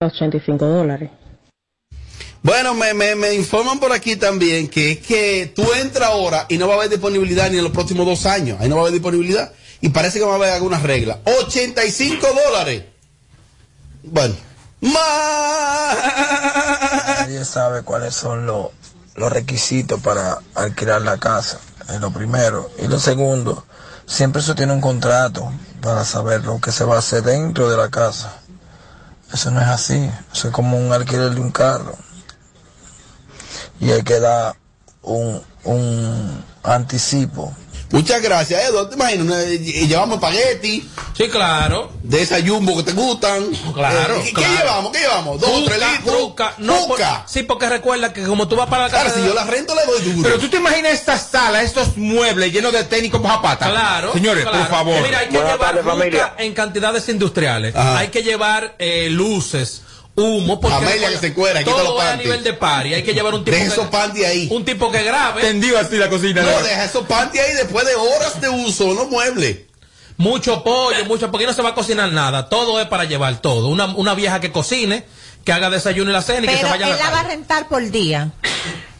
85 dólares. Bueno, me, me, me informan por aquí también que es que tú entras ahora y no va a haber disponibilidad ni en los próximos dos años. Ahí no va a haber disponibilidad. Y parece que va a haber algunas reglas. 85 dólares. Bueno. Nadie sabe cuáles son los, los requisitos para alquilar la casa. Es lo primero. Y lo segundo, siempre se tiene un contrato para saber lo que se va a hacer dentro de la casa. Eso no es así. Eso es como un alquiler de un carro. Y hay que dar un, un anticipo. Muchas gracias, Eduardo. ¿Te imaginas? Y llevamos espagueti. Sí, claro. De esa jumbo que te gustan. Claro. Eh, ¿qué, claro. ¿Qué llevamos? ¿Qué llevamos? ¿Dos o tres litros? juca. No, por- sí, porque recuerda que como tú vas para la casa. Claro, si yo la rento le doy duro. Pero tú te imaginas esta sala, estos muebles llenos de tenis como zapata. Claro. Señores, claro. por favor. Mira, hay que llevar juca en cantidades industriales. Ajá. Hay que llevar eh, luces, humo. Porque Amelia que se cuera, quita los todo es a panties. nivel de party. Hay que llevar un tipo Deja que, esos panties ahí. un tipo que grabe. Tendido así la cocina. No, deja esos panties ahí después de horas de uso, no muebles. Mucho pollo, mucho, porque no se va a cocinar nada. Todo es para llevar todo. Una, una vieja que cocine, que haga desayuno y la cena y que se vaya a él la la va a rentar por día.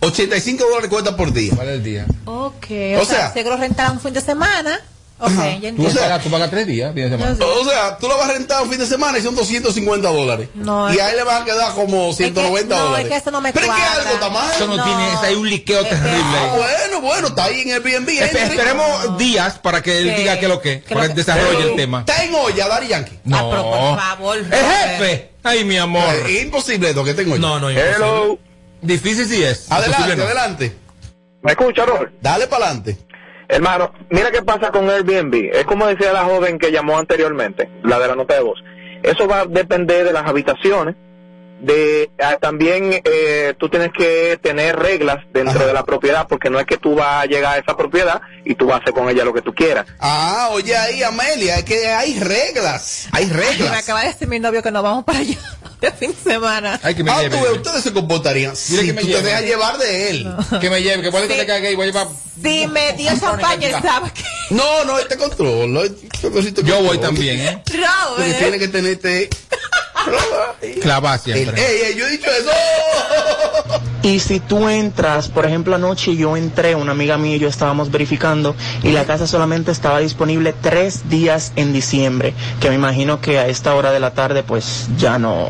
85 dólares cuesta por día. Vale el día. Ok. O O, sea, sea- si lo rentará un fin de semana. Ok, ya Tú entiendo. pagas, tú pagas tres días, fin de semana. O sea, tú lo vas a rentar un fin de semana y son 250 dólares. No, y es ahí le van a quedar como 190 no, dólares. es que eso no me Pero es que algo está mal. Eso no, No. tiene, hay un liqueo Es que- terrible Ah, ahí. bueno, bueno, está ahí en Airbnb. Espe- esperemos días para que él Que- diga qué es lo que, que para lo que que- desarrolle el tema. Está en olla, Dari Yankee. Ah, pero por favor. ¡El jefe! Ay, mi amor. Eh, Es imposible esto que tengo yo. No, no, imposible. Hello. Difícil sí es. Adelante, no. adelante. ¿Me escucha, Robert? Dale para adelante. Hermano, mira qué pasa con Airbnb. Es como decía la joven que llamó anteriormente, la de la nota de voz. Eso va a depender de las habitaciones. De ah, también eh, tú tienes que tener reglas dentro Ajá. de la propiedad, porque no es que tú vas a llegar a esa propiedad y tú vas a hacer con ella lo que tú quieras. Ah, oye ahí, Amelia, es que hay reglas. Hay Ay, me reglas. acaba de decir mi novio que nos vamos para allá de fin de semana. Ay, que me Ah, lleve. tú ustedes se comportarían. Si que me tú te lleve. dejas llevar de él. Que me lleve, que puede que Sí. te caiga y voy a llevar. Si me dio champaña, sabe que. No, no, este control. este Yo voy también, ¿eh? Porque Robert. tiene que tenerte. Clavar El- siempre. ey, ey, yo he dicho eso. Y si tú entras, por ejemplo, anoche yo entré, una amiga mía y yo estábamos verificando, y la casa solamente estaba disponible tres días en diciembre, que me imagino que a esta hora de la tarde pues ya no,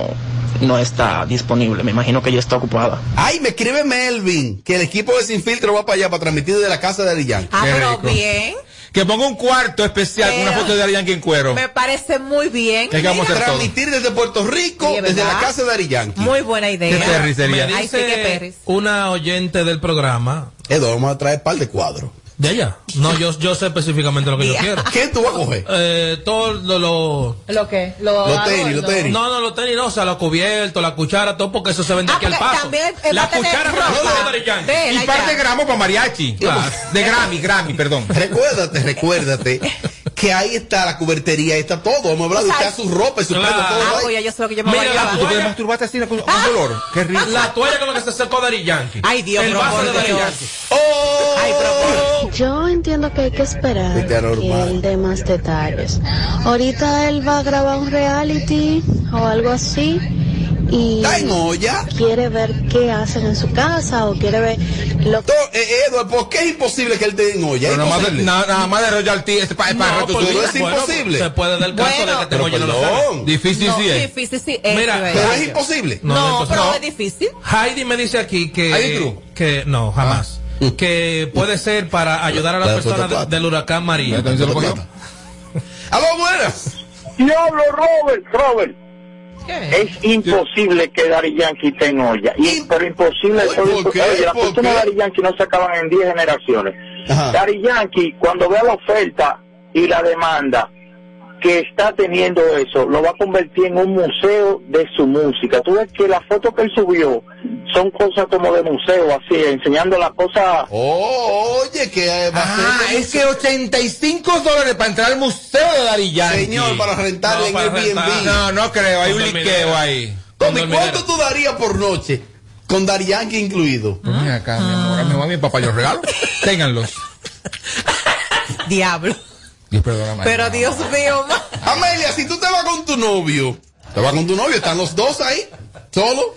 no está disponible, me imagino que ya está ocupada. Ay, me escribe Melvin que el equipo de Sin Filtro va para allá para transmitir desde la casa de Yankee. Ah, Qué pero rico. bien. Que ponga un cuarto especial con una foto de Ari Yankee en cuero. Me parece muy bien. ¿Qué vamos a? Transmitir desde Puerto Rico, Sí, es desde la casa de Ari Yankee. Muy buena idea. Qué perris sería. Me Ay, sí, qué dice perris. una oyente del programa Edo, vamos a traer un par de cuadros. De allá. No, yo, yo sé específicamente lo que yo quiero. ¿Qué tú vas a coger? Eh, todo lo, lo- ¿Lo que? Lo Los tenis, los tenis. No, no, los tenis no, o sea, los cubiertos, la cuchara, todo porque eso se vende Ah, aquí al paso. también, eh, la cuchara ropa. foto de Y par de gramos para mariachi. Claro. De Grammy, Grammy, perdón. Recuérdate, recuérdate que ahí está la cubertería, ahí está todo. Hemos hablado de O sea, usted, su ropa y su claro. pelo, todo Ah, ahí. pues ya yo sé lo que yo me Mira, voy a la llevar. ¿Tú toalla- masturbarte así con, con dolor? Qué rico. La toalla con la que se secó Daddy Yankee. Ay, Dios, El vaso de Dios. Yankee. ¡Oh! Ay, pero Yo entiendo que hay que esperar que él dé más detalles. Ahorita él va a grabar un reality o algo así y Está en olla. quiere ver qué hacen en su casa o quiere ver lo To- eh, Edward, ¿por qué es imposible que él esté en olla? Nada más, de, imposible. na- nada más de royalty es para, para No, es imposible. Se puede dar el caso Bueno. de que te Pero oye no. Difícil no, sí es. difícil sí es. Pero es imposible. No, No, no es pero es difícil. Heidi me dice aquí que que no jamás que puede ser para ayudar a La las de personas del huracán María. Cogió. ¡Aló, buenas! Diablo, Robert, Robert. Es imposible que Dari Yankee esté en olla. Y, pero imposible. Uy, todo- ¿por qué? Oye, las ¿Por fortunas qué? de Dari Yankee no se acaban en 10 generaciones. Dari Yankee, cuando vea la oferta y la demanda que está teniendo eso, lo va a convertir en un museo de su música. Tú ves que las fotos que él subió son cosas como de museo, así, enseñando las cosas. Oh, oye, que va a Ah, ser. es que 85 dólares para entrar al museo de Dari Yankee. Señor, para rentarle No, en para Airbnb. rentar. No, no creo, hay Con un liqueo ahí. Tommy, Con ¿cuánto tú darías por noche? Con Dari Yankee incluido. Pues mira acá, mi amor, a mi mamá y mi papá yo los regalo. Ténganlos. Diablo. Dios perdona, Pero Dios mío, Amelia, si tú te vas con tu novio Te vas con tu novio, están los dos ahí, solo.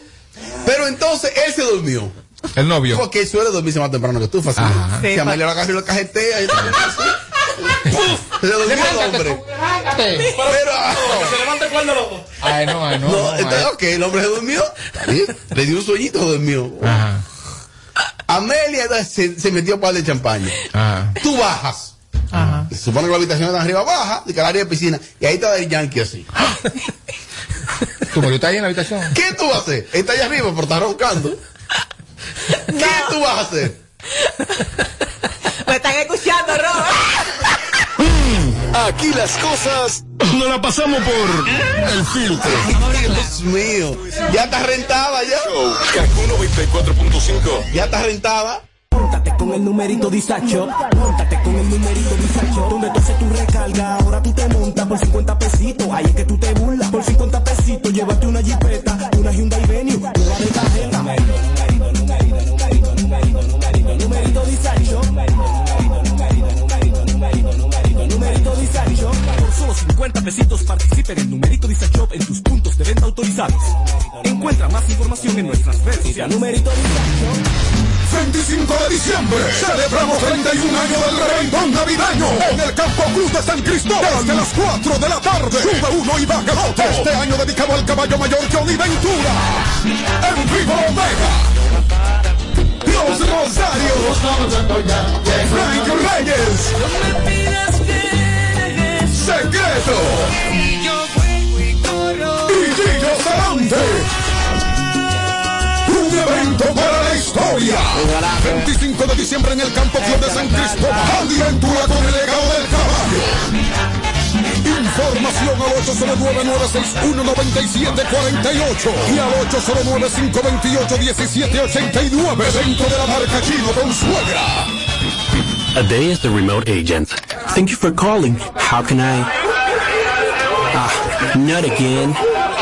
Pero entonces él se durmió. El novio. Porque él suele dormirse más temprano que tú, fácil. Ajá. Si Amelia lo agarra y lo cajetea. y- ¡Puf! Se durmió el hombre. Pero, ah, se levanta el cuerno loco. Ay, no, ay, no. no, no, entonces, ay. ok, el hombre se durmió. Le dio un sueñito, durmió. Ajá. Amelia se, se metió para de champaña. Ajá. Tú bajas. Ajá. Se supone que la habitación está arriba, baja, de que al área de piscina. Y ahí está el yankee así. ¿Tu marido está ahí en la habitación? ¿Qué tú vas a hacer? Está allá arriba, pero está roncando. ¿Qué tú vas a hacer? Me están escuchando, Robert. Aquí las cosas no la pasamos por el filtro. Dios mío. Ya está rentada ya. Kaku 94.5. Ya está rentada. Móntate con el numerito disacho, móntate con el numerito disacho, donde tú haces tu recarga, ahora tú te montas por 50 pesitos, ahí es que tú te burlas, por 50 pesitos, llévate una jipeta, una Hyundai Venue, una de tarjeta. Numerito, numerito, numerito, numerito, numerito, numerito, numerito. Por solo 50 pesitos participe en el numerito disacho en tus puntos de venta autorizados. Encuentra más información en nuestras redes. Numerito disacho. 25 de diciembre celebramos 31 años del reventón navideño en el Campo Cruz de San Cristóbal desde las 4 de la tarde. Sube uno y baja otro. Este año dedicado al caballo mayor Johnny Ventura. En vivo Omega. Los Rosarios. Frank Reyes. Secreto. Y Gillo Sarante. Un evento para la historia. 25 de diciembre en el Campo Club de San Cristóbal. Aventura con el legado del caballo. Información al 809-961-9748 y al 809-528-1789 dentro de la marca Chino con suegra. A day as the remote agent. Thank you for calling. How can I? Ah, not again.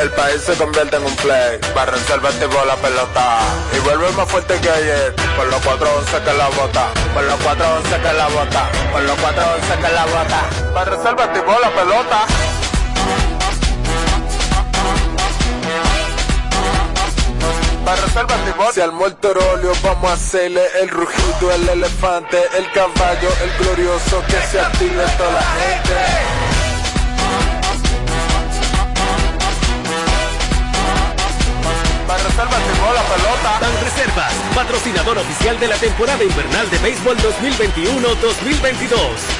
El país se convierte en un play. Reserva activó la pelota. Y vuelve más fuerte que ayer. Por los 411 que la bota. Por los 411 que la bota. Por los 411 que la bota. Reserva activó la pelota. Si al mortorolio vamos a hacerle el rugido, el elefante, el caballo, el glorioso. Que se active toda la gente. Oficial de la temporada invernal de béisbol 2021-2022.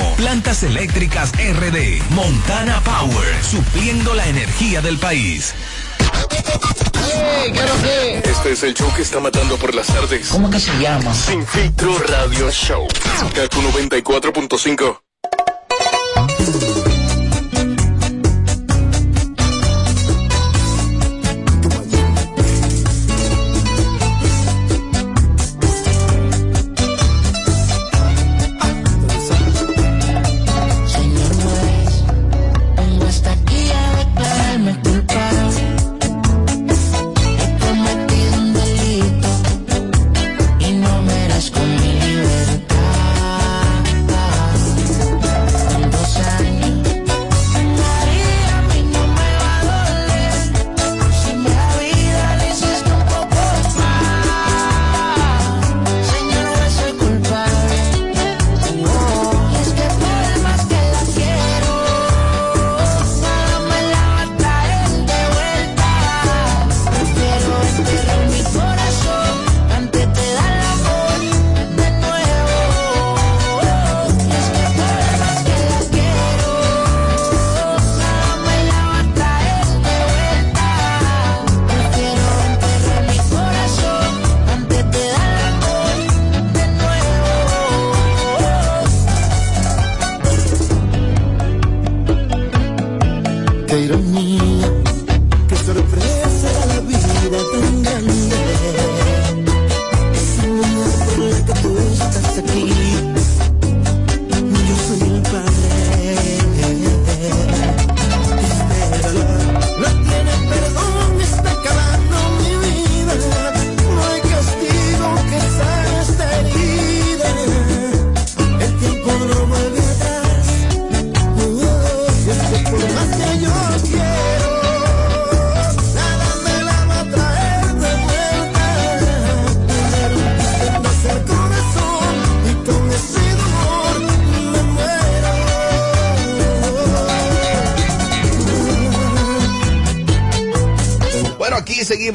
Plantas Eléctricas RD, Montana Power, supliendo la energía del país. Este es el show que está matando por las tardes. ¿Cómo que se llama? Sin filtro radio show. Kaku 94.5.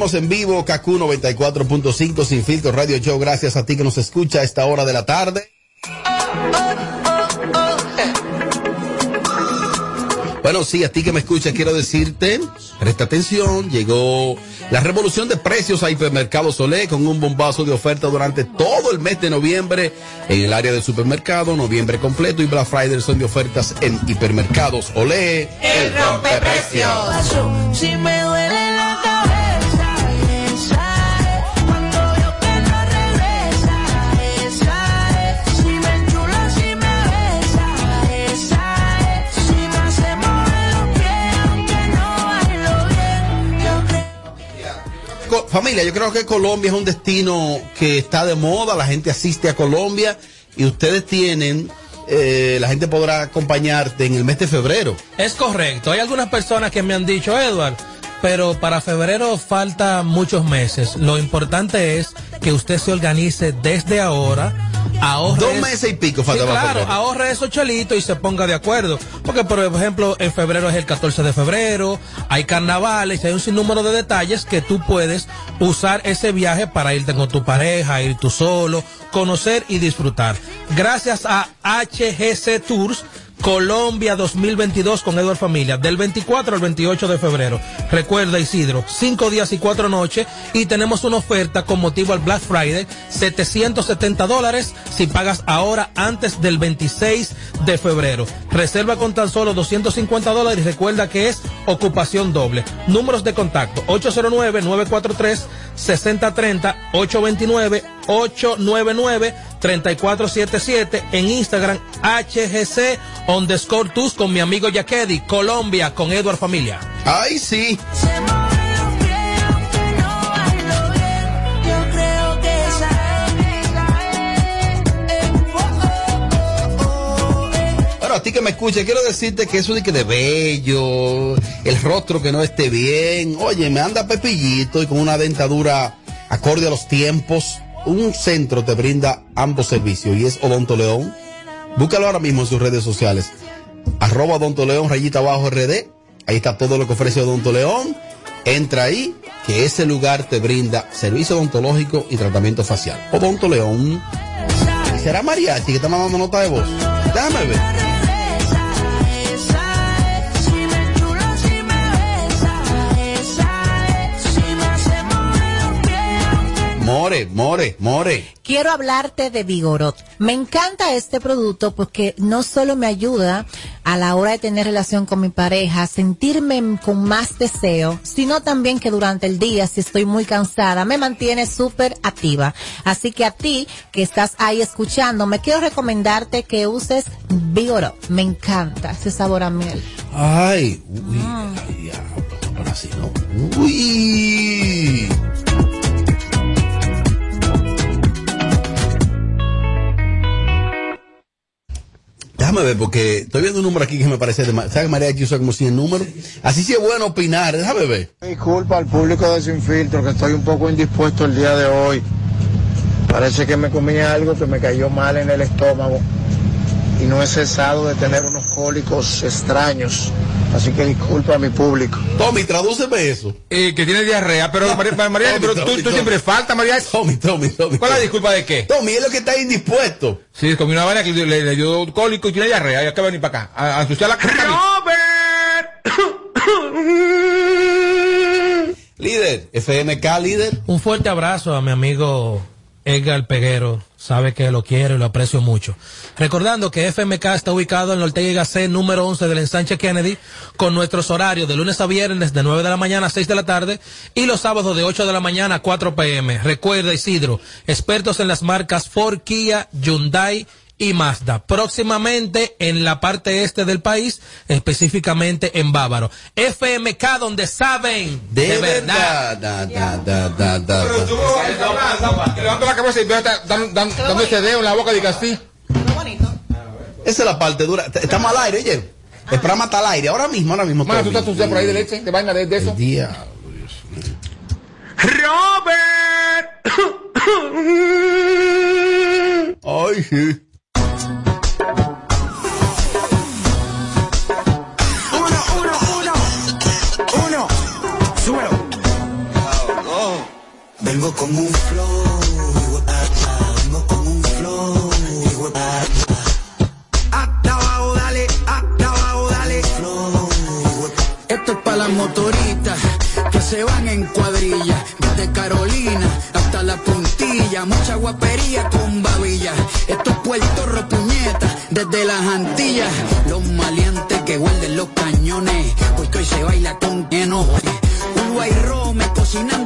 seguimos en vivo, KQ 94.5 Sin Filtro Radio Show. Gracias a ti que nos escucha a esta hora de la tarde. Bueno, sí, a ti que me escuchas, quiero decirte, presta atención, llegó la revolución de precios a Hipermercado Solé con un bombazo de oferta durante todo el mes de noviembre en el área del supermercado, noviembre completo y Black Friday son de ofertas en Hipermercados Olé. El rompeprecios. Si familia, yo creo que Colombia es un destino que está de moda, la gente asiste a Colombia y ustedes tienen, eh, la gente podrá acompañarte en el mes de febrero. Es correcto. Hay algunas personas que me han dicho, Edward, pero para febrero falta muchos meses. Lo importante es que usted se organice desde ahora. Ahorre Dos meses y pico Sí, claro, ahorre esos chelitos y se ponga de acuerdo. Porque, por ejemplo, en febrero es el 14 de febrero, hay carnavales, hay un sinnúmero de detalles que tú puedes usar ese viaje para irte con tu pareja, ir tú solo, conocer y disfrutar. Gracias a HGC Tours. Colombia 2022 con Edward Familia, del 24 al 28 de febrero. Recuerda Isidro, cinco días y cuatro noches y tenemos una oferta con motivo al Black Friday, 770 dólares si pagas ahora antes del 26 de febrero. Reserva con tan solo 250 dólares y recuerda que es ocupación doble. Números de contacto 809-943-6030, 829-899-3477 en Instagram HGC underscore tus con mi amigo Yakedi, Colombia con Edward Familia. Ay, sí. Bueno, a ti que me escuchas, quiero decirte que eso de que de bello, el rostro que no esté bien, oye, me anda pepillito y con una dentadura acorde a los tiempos, un centro te brinda ambos servicios y es Odonto León. Búscalo ahora mismo en sus redes sociales. Arroba Odonto León, rayita abajo RD. Ahí está todo lo que ofrece Odonto León. Entra ahí, que ese lugar te brinda servicio odontológico y tratamiento facial. Odonto León. ¿Será mariachi que está mandando nota de voz? Déjame ver. More, more, more. Quiero hablarte de Vigorot. Me encanta este producto porque no solo me ayuda a la hora de tener relación con mi pareja, sentirme con más deseo, sino también que durante el día, si estoy muy cansada, me mantiene súper activa. Así que a ti que estás ahí escuchando, me quiero recomendarte que uses Vigorot. Me encanta ese sabor a miel. Ay, uy, ay, diablo, ahora sí, ¿no? Uy. Déjame ver, porque estoy viendo un número aquí que me parece de ¿Sabes María aquí usa como 100 números? Así sí es bueno opinar, déjame ver. Disculpa al público de Sin Filtro que estoy un poco indispuesto el día de hoy. Parece que me comí algo que me cayó mal en el estómago y no he cesado de tener unos cólicos extraños. Así que disculpa a mi público. Tommy, tradúceme eso. Eh, que tiene diarrea, pero María, María, Tommy, pero Tommy, tú, Tommy. siempre falta, María. Tommy, Tommy, Tommy. ¿Cuál es la disculpa de qué? Tommy, es lo que está indispuesto. Sí, comí una vaina que le, le dio cólico y tiene diarrea. Y hay que venir para acá. A, a ensuciar la cara. Líder, FMK líder. Un fuerte abrazo a mi amigo Edgar Peguero sabe que lo quiero y lo aprecio mucho. Recordando que FMK está ubicado en Ortega y Gasset número 11 del ensanche Kennedy con nuestros horarios de lunes a viernes de 9 de la mañana a 6 de la tarde y los sábados de 8 de la mañana a 4 pm. Recuerda Isidro, expertos en las marcas Ford, Kia, Hyundai y Mazda. Próximamente en la parte este del país, específicamente en Bávaro. FMK donde saben de, verdad. Da, da, da, da, da, da. Levanto la cabeza y dando ese dedo en la boca de Castí. Esa es la parte dura. Estamos al aire, oye. El programa está al aire. Ahora mismo, ahora mismo. Mano, tú estás tú por ahí de leche, de vaina de, de eso. Día. Robert. Ay, sí. Vengo con un flow. Vengo con un flow. Hasta abajo, dale. Hasta abajo, dale. Esto es para las motoritas que se van en cuadrilla. Desde Carolina hasta la puntilla. Mucha guapería con babilla. Esto es Puerto Ropuñeta. Desde las Antillas. Los maleantes que guarden los cañones. Porque hoy se baila con enojo. Uruguay Rome cocinando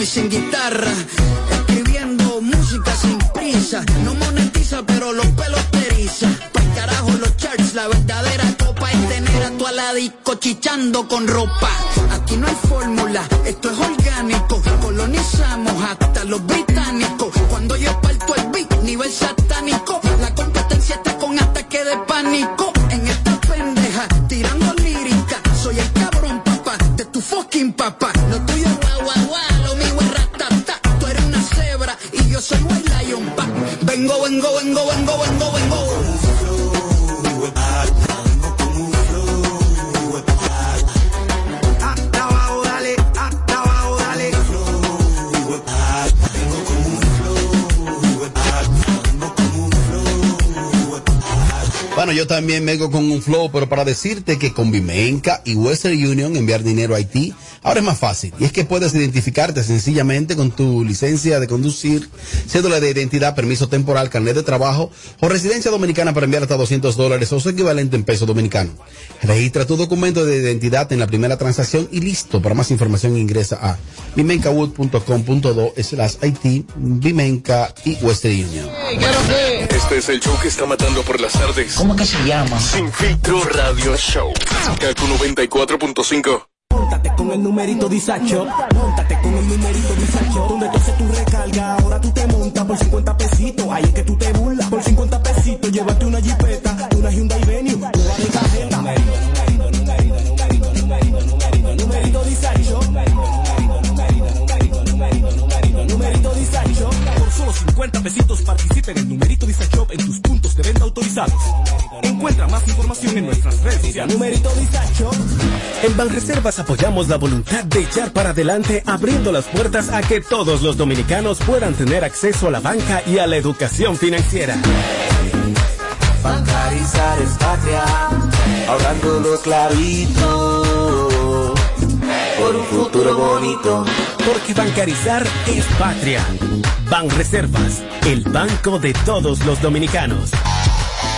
y sin guitarra. Escribiendo música sin prisa, no monetiza pero los pelos te eriza. Pa'l carajo los charts, la verdadera copa es tener a tu aladico chichando con ropa. Aquí no hay fórmula, esto es orgánico. Colonizamos hasta los británicos. Cuando yo parto el beat, nivel satánico. La competencia está con ataque de pánico. Bueno, yo también vengo con un flow, pero para decirte que con Vimenca y Western Union enviar dinero a Haití ahora es más fácil. Y es que puedes identificarte sencillamente con tu licencia de conducir, cédula de identidad, permiso temporal, carnet de trabajo o residencia dominicana para enviar hasta 200 dólares o su equivalente en peso dominicano. Registra tu documento de identidad en la primera transacción y listo. Para más información ingresa a vimencawood.com.do slash Haití, Vimenca y Western Union. Este es el show que está matando por las tardes. ¿Cómo que se llama? Sin filtro radio show. Kaku 94.5. Móntate con el numerito disacho. Móntate con el numerito disacho. Donde tú haces tu recarga, ahora tú te montas por 50 pesitos. Ahí es que tú te burlas. Por 50 pesitos, llévate una jipeta, una Hyundai Venue, 50 pesitos participa en el numerito disacho en tus puntos de venta autorizados. Encuentra más información en nuestras redes sociales. Numerito disacho. En Banreservas apoyamos la voluntad de echar para adelante, abriendo las puertas a que todos los dominicanos puedan tener acceso a la banca y a la educación financiera. Bancarizar es patria, ahorrando los clavitos por un futuro bonito. Porque bancarizar es patria. Banreservas, el banco de todos los dominicanos.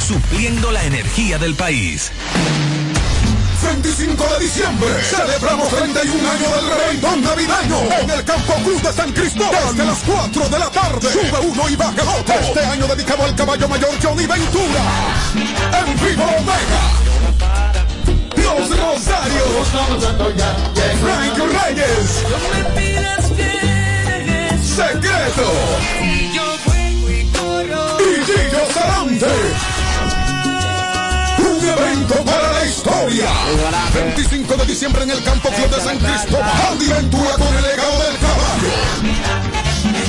supliendo la energía del país. 25 de diciembre celebramos 31 año del reventón navideño en el Campo Cruz de San Cristóbal. Desde las 4 de la tarde. Sube uno y baja el otro. Este año dedicado al caballo mayor Johnny Ventura. En vivo Omega. Los Rosarios. Frank Reyes. Secreto. Gillo Sarante. Un evento para la historia. 25 de diciembre en el Campo Club de San Cristóbal. Andy Ventura con el legado del caballo.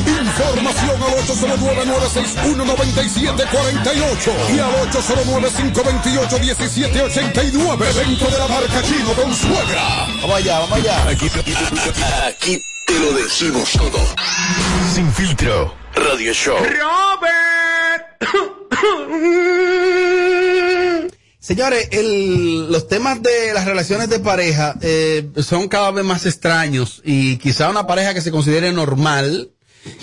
Información al 809-961-9748 y al 809-528-1789. Evento de la marca Chino con suegra. Vamos allá, vamos allá. Aquí, aquí te lo decimos todo. Sin filtro. Radio Show. Señores, el- los temas de las relaciones de pareja eh, son cada vez más extraños y quizá una pareja que se considere normal,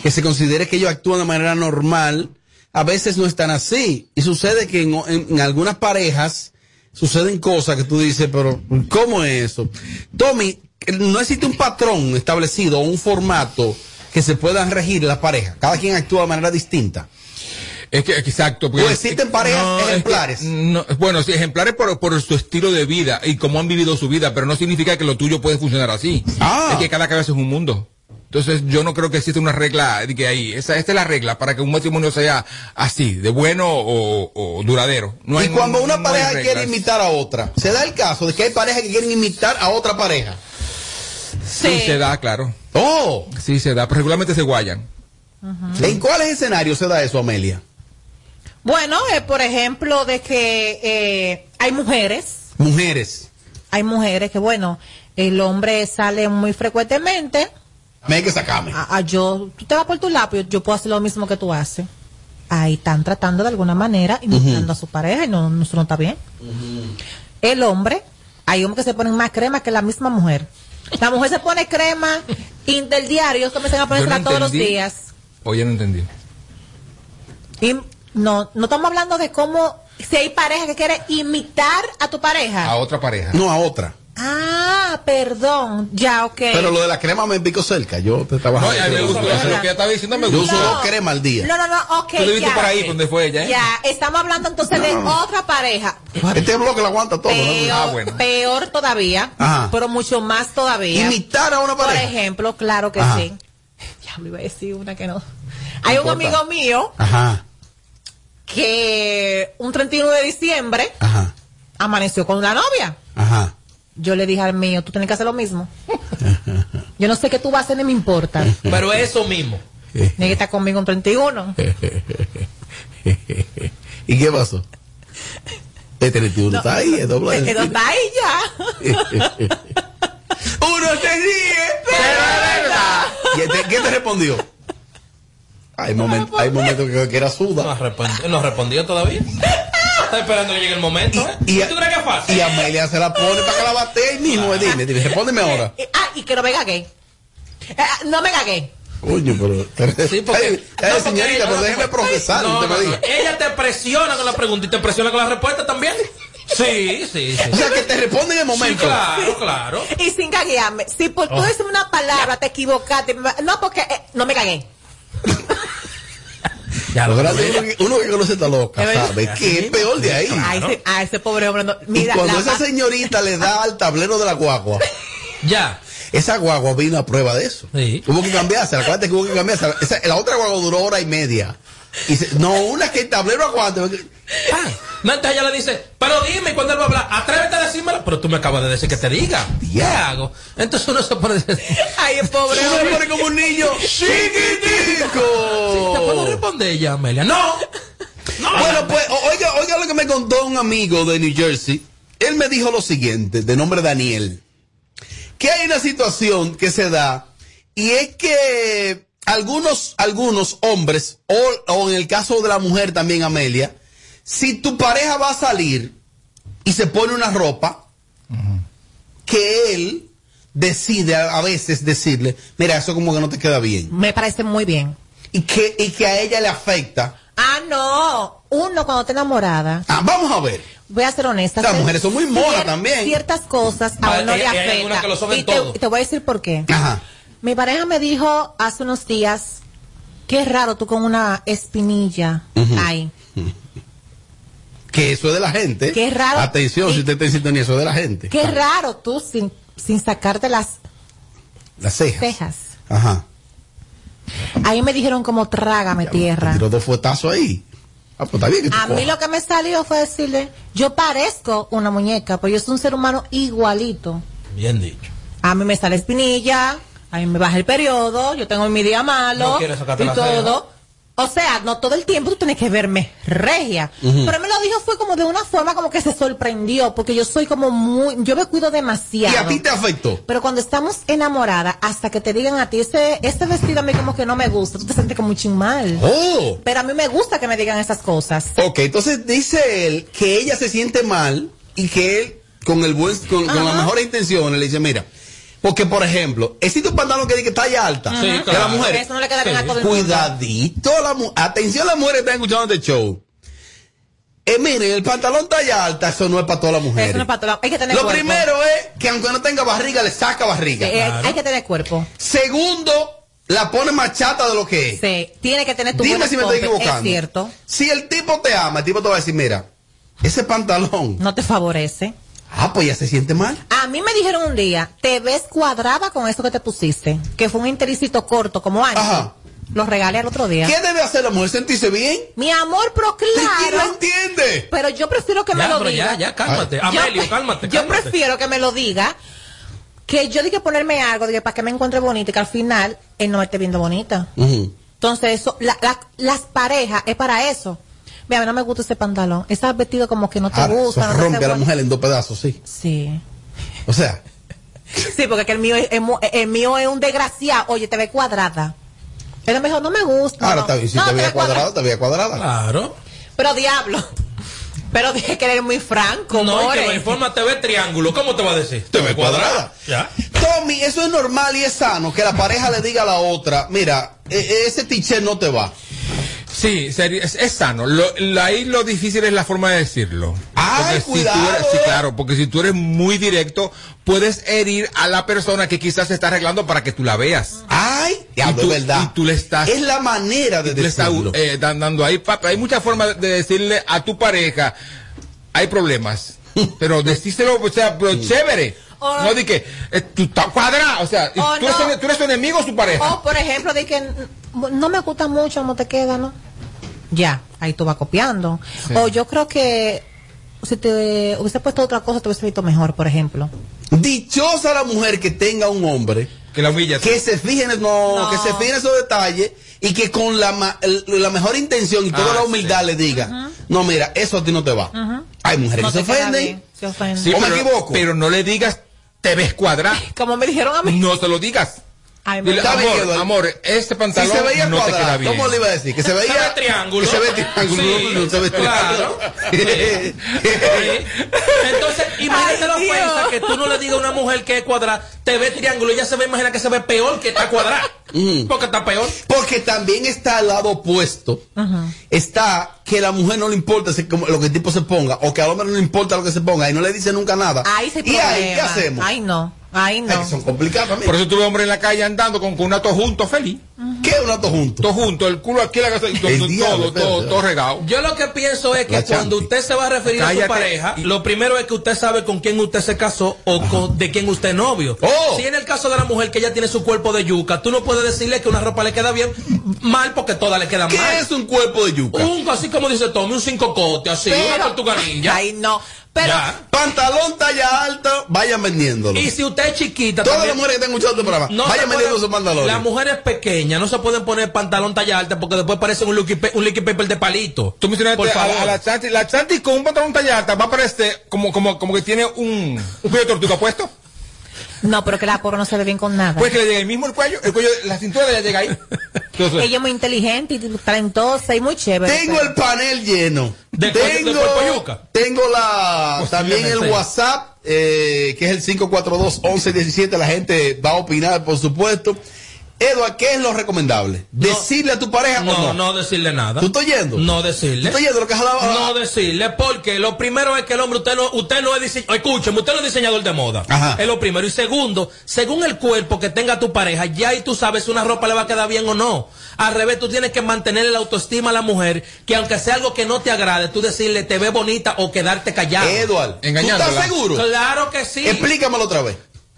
que se considere que ellos actúan de manera normal, a veces no están así. Y sucede que en, en- algunas parejas suceden cosas que tú dices, pero ¿cómo es eso? Tommy, no existe un patrón establecido o un formato que se puedan regir las parejas. Cada quien actúa de manera distinta. Es que, exacto. porque- ¿O existen parejas No, es que- ejemplares? no, bueno, sí, ejemplares por, por su estilo de vida y cómo han vivido su vida, pero no significa que lo tuyo puede funcionar así. Ah. Es que cada cabeza es un mundo. Entonces, yo no creo que exista una regla de que ahí, esa, esta es la regla para que un matrimonio sea así, de bueno o, o duradero. No hay- y cuando no- una pareja quiere imitar a otra, se da el caso de que hay parejas que quieren imitar a otra pareja. Sí, se da, claro. Oh. Sí, se da, pero regularmente se guayan. ¿En cuáles escenarios se da eso, Amelia? Bueno, eh, por ejemplo, de que eh, hay mujeres, Mujeres. hay mujeres que, bueno, el hombre sale muy frecuentemente. Me hay que sacarme. A, a yo, tú te vas por tu lado, yo, puedo hacer lo mismo que tú haces. Ahí están tratando de alguna manera, imitando a su pareja, y no, no, eso no está bien. El hombre, hay hombres que se ponen más crema que la misma mujer. La mujer se pone crema y del diario, comienzan a ponerla no todos los días. Oye, no entendí. Y no, no estamos hablando de cómo, si hay pareja que quiere imitar a tu pareja. A otra pareja. No, a otra. Ah, perdón, ya, ok. Pero lo de la crema me pico cerca. Yo te trabajaba. No, a mí me gustó eso, lo que ella estaba diciendo me Yo gustó. uso dos cremas al día. No, no, no, ok. Tú lo viste ya, por ahí, donde fue ella, ¿eh? Ya, estamos hablando entonces de No. otra pareja. Este bloque lo aguanta todo. ¿no? Peor, Ah, bueno. peor todavía, Ajá. pero mucho más todavía. Imitar a una Por pareja. ejemplo, claro que Ajá. sí. Ya iba a decir una que no. Hay un importa. amigo mío Ajá, que un 31 de diciembre ajá, amaneció con una novia. ajá. Yo le dije al mío, tú tienes que hacer lo mismo. Yo no sé qué tú vas a hacer, ni me importa. Pero eso mismo. Tienes que estar conmigo un 31. ¿Y qué pasó? El 31 está ahí, es doble. Pero está ahí ya. Uno se ríe, pero es verdad. ¿Y este- qué te respondió? Hay, hay momentos que, que era No, suda. respondió, no respondió todavía. Está esperando que llegue el momento. ¿eh? Y, ¿Tú crees que es fácil? y Amelia se la pone para que la bate ahí mismo. Dime, dime, respóndeme ahora. Eh, Ah, y que no me gagué. Eh, no me gagué. Coño, pero. Sí, porque- Ay, no, ay, porque señorita, ella- pero déjeme procesar. No, no, no. Ella te presiona con la pregunta y te presiona con la respuesta también. Sí, sí, sí. O sea, que te responde en el Sí, momento. claro, claro. Y sin gaguearme. Si por tú Oh. decir una palabra te equivocaste. No, porque eh, no me gagué. Ya Lo grande, uno, que, uno que conoce esta loca. ¿sabe? Que es peor de ahí. A ese, a ese pobre hombre. no- Y mira, cuando esa señorita le da al tablero de la guagua, Ya. esa guagua vino a prueba de eso. Sí. Hubo que cambiarse, acuérdate que hubo que cambiarse. Esa- la otra guagua duró hora y media. Y se- no, una que el tablero aguante. Ah, no, entonces ella le dice, pero dime cuando él va a hablar, atrévete a decírmelo, pero tú me acabas de decir que te diga. ¿Qué hago? Entonces uno se pone. Ay, pobre Uno se pone como un niño chiquitico. ¿Te puedo responder ya, Amelia? No. Bueno, pues, oiga, oiga lo que me contó un amigo de New Jersey. Él me dijo lo siguiente, de nombre Daniel, que hay una situación que se da y es que algunos, algunos hombres, o, o en el caso de la mujer también, Amelia, si tu pareja va a salir y se pone una ropa, que él decide a, veces decirle, mira, eso como que no te queda bien. Me parece muy bien. Y que, y que a ella le afecta Ah, no. Uno cuando está enamorada. Ah, vamos a ver. Voy a ser honesta. Las mujeres son muy monas también. Ciertas cosas a uno le afecta. que lo y, te, todo. y te voy a decir por qué. Ajá. Mi pareja me dijo hace unos días, qué raro tú con una espinilla. Ujú. Ay. Que eso es de la gente. Qué raro. Atención, si usted está en sintonía, eso es de la gente. Qué raro tú sin, sin sacarte las Las cejas. cejas. Ajá. Ahí me dijeron como trágame tierra. Tiró dos fuetazos ahí. Ah, pues está bien que tú A mí lo que me salió fue decirle, yo parezco una muñeca, pero yo soy un ser humano igualito. Bien dicho. A mí me sale espinilla, a mí me baja el periodo, yo tengo mi día malo No y la todo. O sea, no todo el tiempo tú tienes que verme regia. Ujú. Pero él me lo dijo fue como de una forma como que se sorprendió, porque yo soy como muy, yo me cuido demasiado. ¿Y a ti te afectó? Pero cuando estamos enamoradas, hasta que te digan a ti, ese, ese vestido a mí como que no me gusta, tú te sientes como un chin mal. Oh. Pero a mí me gusta que me digan esas cosas. Ok, entonces dice él que ella se siente mal y que él, con el buen, con, con las mejores intenciones, le dice, mira, porque por ejemplo, existe un pantalón que dice que talla alta Sí, de claro. la mujer. Eso no le queda bien a todo el mundo. Cuidadito, la mu- atención las mujeres que están escuchando este show. Eh, miren, el pantalón talla alta, eso no es para todas las mujeres. Eso no es para todo- hay que tener Lo cuerpo. primero es que aunque no tenga barriga, le saca barriga. Sí, eh, hay que tener cuerpo. Segundo, la pone más chata de lo que es. Sí, tiene que tener tu Dime buen si me estoy equivocando. Es cierto. Si el tipo te ama, el tipo te va a decir, mira, ese pantalón, No te favorece. Ah, pues ya se siente mal. A mí me dijeron un día, te ves cuadrada con eso que te pusiste, que fue un intericito corto, como ancho. Ajá. Lo regalé al otro día. ¿Qué debe hacer la mujer? ¿Sentirse bien? Mi amor, pero ¿Quién lo claro. entiende? Pero yo prefiero que me lo pero diga. ya, ya, cálmate. Yo- Amelio, cálmate, Yo cálmate. prefiero que me lo diga. Que yo diga ponerme algo, diga, para que me encuentre bonita y que al final él no me esté viendo bonita. Entonces, eso, la- la- las parejas es para eso. Mira, a mí no me gusta ese pantalón. Ese vestido como que no te Ahora, gusta. no te rompe a la mujer en dos pedazos, sí. Sí. O sea, Sí, porque que el mío es, mu- el mío es un desgraciado. Oye, te ve cuadrada. Él me dijo, no me gusta. ahora no. está bien, si No, te te veía ve cuadrada. te veía cuadrada. Claro. Pero diablo. Pero dije que eres muy franco, No, y more. que informa te ve triángulo. ¿Cómo te va a decir? Te ve cuadrada. Ya. Tommy, eso es normal y es sano que la pareja le diga a la otra, mira, e- e- ese t no te va. Sí, seri- es, es sano. Lo, lo- ahí lo difícil es la forma de decirlo. Ay, Porque si tú cuidado, eres- sí, eh. claro, porque si tú eres muy directo, puedes herir a la persona que quizás se está arreglando para que tú la veas. Ay, tú, es verdad. Y tú le estás. Es la manera de tú le estás decirlo. eh, dan- dando ahí. Hay muchas formas de decirle a tu pareja, hay problemas. Pero decíselo, o sea, pero chévere. O- no di que eh, tú estás cuadrada. O sea, O tú, eres, no. tú eres tu enemigo o su pareja. O, por ejemplo, de que no me gusta mucho cómo te queda, ¿no? Ya, ahí tú vas copiando. Sí. O yo creo que si te hubiese puesto otra cosa, te hubiese visto mejor, por ejemplo. Dichosa la mujer que tenga un hombre que la humilla. que se fije en, no, No. que se fije en esos detalles y que con la, ma- el- la mejor intención y toda Ah, la humildad le diga, no, mira, eso a ti no te va. Hay mujeres No que se ofenden. se ofenden. Sí, ¿O me equivoco? Pero no le digas, te ves cuadrada. Como me dijeron a mí. No se lo digas. Dile, Está bien, amor, amor, este Si pantalón se veía no te queda cuadrado, bien. ¿cómo le iba a decir? Que se veía Se ve triángulo. Que se ve triángulo. Sí, no se ve claro. triángulo. Entonces, imagínate Ay, la ofensa que tú no le digas a una mujer que es cuadrada, te ve triángulo, ella se va a imaginar que se ve peor que está cuadrada. Mm. Porque está peor. Porque también está al lado opuesto. Está que a la mujer no le importa si- lo que el tipo se ponga, o que al hombre no le importa lo que se ponga, y no le dice nunca nada. Ahí se ¿Y ahí qué hacemos? Ay, no. Ay, no. Ay, que son complicados también. Por eso tuve hombre en la calle andando con, con un ato junto feliz. ¿Qué es un ato junto? Todo junto, el culo aquí, la casa, y todo, todo, diablo, todo, espérate. todo, todo regado. Yo lo que pienso es que La cuando chanti. usted se va a referir a su pareja, lo primero es que usted sabe con quién usted se casó o con- de quién usted es novio. Oh. Si en el caso de la mujer que ella tiene su cuerpo de yuca, tú no puedes decirle que una ropa le queda bien mal porque todas le quedan ¿Qué mal. es un cuerpo de yuca? Un, así como dice Tommy, un cinco cote, así, una tortuga ninja. Ay, no. Pero, Ya. Pantalón talla alta, vayan vendiéndolo. Y si usted es chiquita, Todas también- las mujeres que están escuchando este programa, No vayan vendiendo sus pantalones. Las mujeres pequeñas no se pueden poner pantalón talla alta porque después parecen un liquid, un liquid paper de palito. Tú mencionaste Por a, favor. la- a la Chanti. La Chanti con un pantalón talla alta va a parecer como, como, como que tiene un, un cuello de tortuga puesto. No, pero que la pobre no se ve bien con nada. Pues que le llega el mismo el cuello, el cuello, la cintura de ella llega ahí. Entonces, Ella es muy inteligente y talentosa y muy chévere. Tengo el panel lleno. ¿De cuello- de tengo, tengo la también el. WhatsApp, eh, que es el 542-1117. La gente va a opinar, por supuesto. Edward, ¿qué es lo recomendable? ¿Decirle a tu pareja No, o no? no decirle nada. ¿Tú estás yendo? No decirle. ¿Tú estás yendo lo que has hablado? No decirle, porque lo primero es que el hombre, usted no, usted no es diseñador, escúcheme, usted no es diseñador de moda. Ajá. Es lo primero. Y segundo, según el cuerpo que tenga tu pareja, ya ahí tú sabes si una ropa le va a quedar bien o no. Al revés, tú tienes que mantener la autoestima a la mujer, que aunque sea algo que no te agrade, tú decirle te ve bonita o quedarte callado. Edward, ¿tú estás seguro? Claro que sí. Explícamelo otra vez.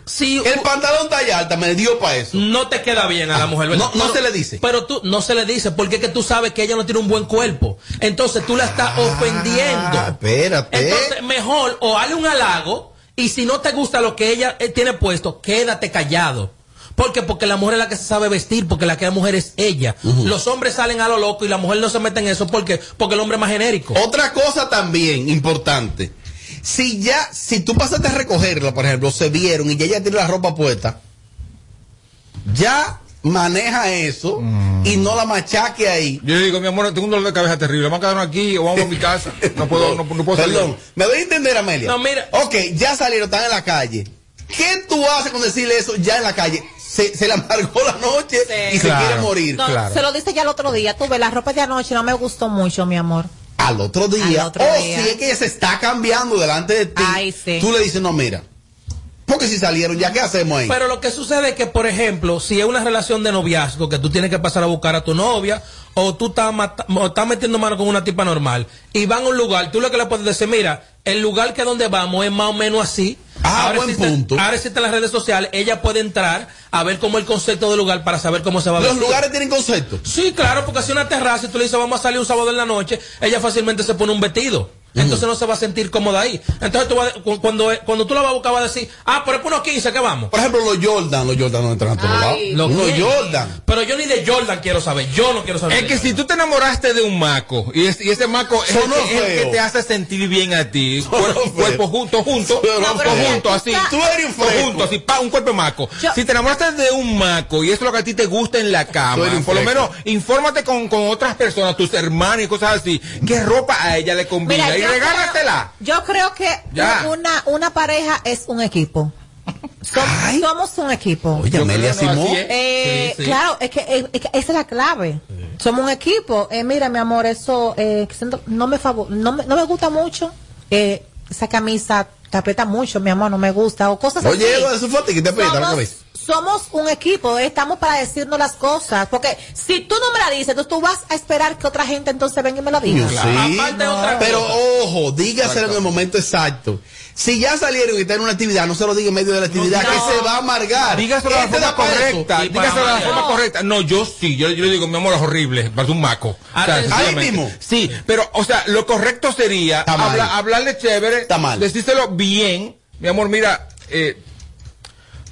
Si el pantalón talla alta me dio para eso. No te queda bien a la mujer, ¿verdad? no- no Pero- se le dice. Pero tú no se le dice porque es que tú sabes que ella no tiene un buen cuerpo. Entonces tú la estás ofendiendo. Ah, espérate. Entonces mejor o hazle un halago y si no te gusta lo que ella eh, tiene puesto, quédate callado. ¿Por qué? Porque la mujer es la que se sabe vestir, porque la que es mujer es ella. Los hombres salen a lo loco y la mujer no se mete en eso porque porque el hombre es más genérico. Otra cosa también importante. Si ya, si tú pasaste a recogerla, por ejemplo, se vieron y ya ella tiene la ropa puesta, ya maneja eso y no la machaque ahí. Yo le digo, mi amor, tengo un dolor de cabeza terrible. Vamos a quedarnos aquí o vamos a mi casa. No puedo, no, no puedo salir. Perdón, me doy a entender, Amelia. No, mira. Ok, ya salieron, están en la calle. ¿Qué tú haces con decirle eso ya en la calle? Se, se le amargó la noche y se Claro, quiere morir. No, se lo dice ya el otro día. Tú ves, la ropa de anoche no me gustó mucho, mi amor. Al otro día, Al otro o día. si es que se está cambiando delante de ti, Ay, sí. tú le dices, no, mira, porque si salieron, ¿ya qué hacemos ahí? Pero lo que sucede es que, por ejemplo, si es una relación de noviazgo que tú tienes que pasar a buscar a tu novia o tú estás, estás metiendo mano con una tipa normal y van a un lugar, tú lo que le puedes decir, mira, el lugar que donde vamos es más o menos así. Ah, buen existen- punto. ahora existen las redes sociales, ella puede entrar a ver cómo el concepto del lugar para saber cómo se va a Los vestir. lugares tienen concepto. Sí, claro, porque si una terraza y tú le dices vamos a salir un sábado en la noche, ella fácilmente se pone un vestido. Entonces no se va a sentir cómoda ahí. Entonces tú vas- cu- cuando, cuando tú la vas a buscar vas a decir, ah, pero es por unos 15 que vamos. Por ejemplo, los Jordan, los Jordan no entran a todos lados. Los qué? Jordan. Pero yo ni de Jordan quiero saber, yo no quiero saber. Es que Jordan. si tú te enamoraste de un maco y, es- y ese maco es el, Sonó que, es el que te hace sentir bien a ti, cuerpo, cuerpo junto, junto, cuerpo junto, así. Tú eres un junto, así, pa, un cuerpo maco. Yo- si te enamoraste de un maco y eso es lo que a ti te gusta en la cama, por lo menos infórmate con, con otras personas, tus hermanos y cosas así, qué ropa a ella le combina Mira, y yo regálatela. creo- Yo creo que Ya. una, una pareja es un equipo. Som- somos un equipo. Oye, Amelia Simón. así es. Eh, Sí, sí. Claro, es que, es que esa es la clave. Somos un equipo. Eh, mira, mi amor, eso eh, no, me favor, no, me, no me gusta mucho. Eh, esa camisa te aprieta mucho, mi amor, no me gusta. O cosas así. Oye, Eduardo, eso fue a ti que te aprieta la cabeza. Somos un equipo, eh, estamos para decirnos las cosas. Porque si tú no me la dices, entonces tú vas a esperar que otra gente entonces venga y me la diga. Sí, Aparte de otra pero cosa. ojo, dígaselo en el momento exacto. Si ya salieron y están en una actividad, no se lo diga en medio de la actividad, No. que se va a amargar. Dígaselo de la Este forma correcta, dígaselo de la forma correcta. No, yo sí, yo, yo le digo, mi amor es horrible, parece un maco. O sea, Ahí mismo. Sí, pero, o sea, lo correcto sería habla- hablarle chévere, Está mal. decírselo bien. Mi amor, mira, eh,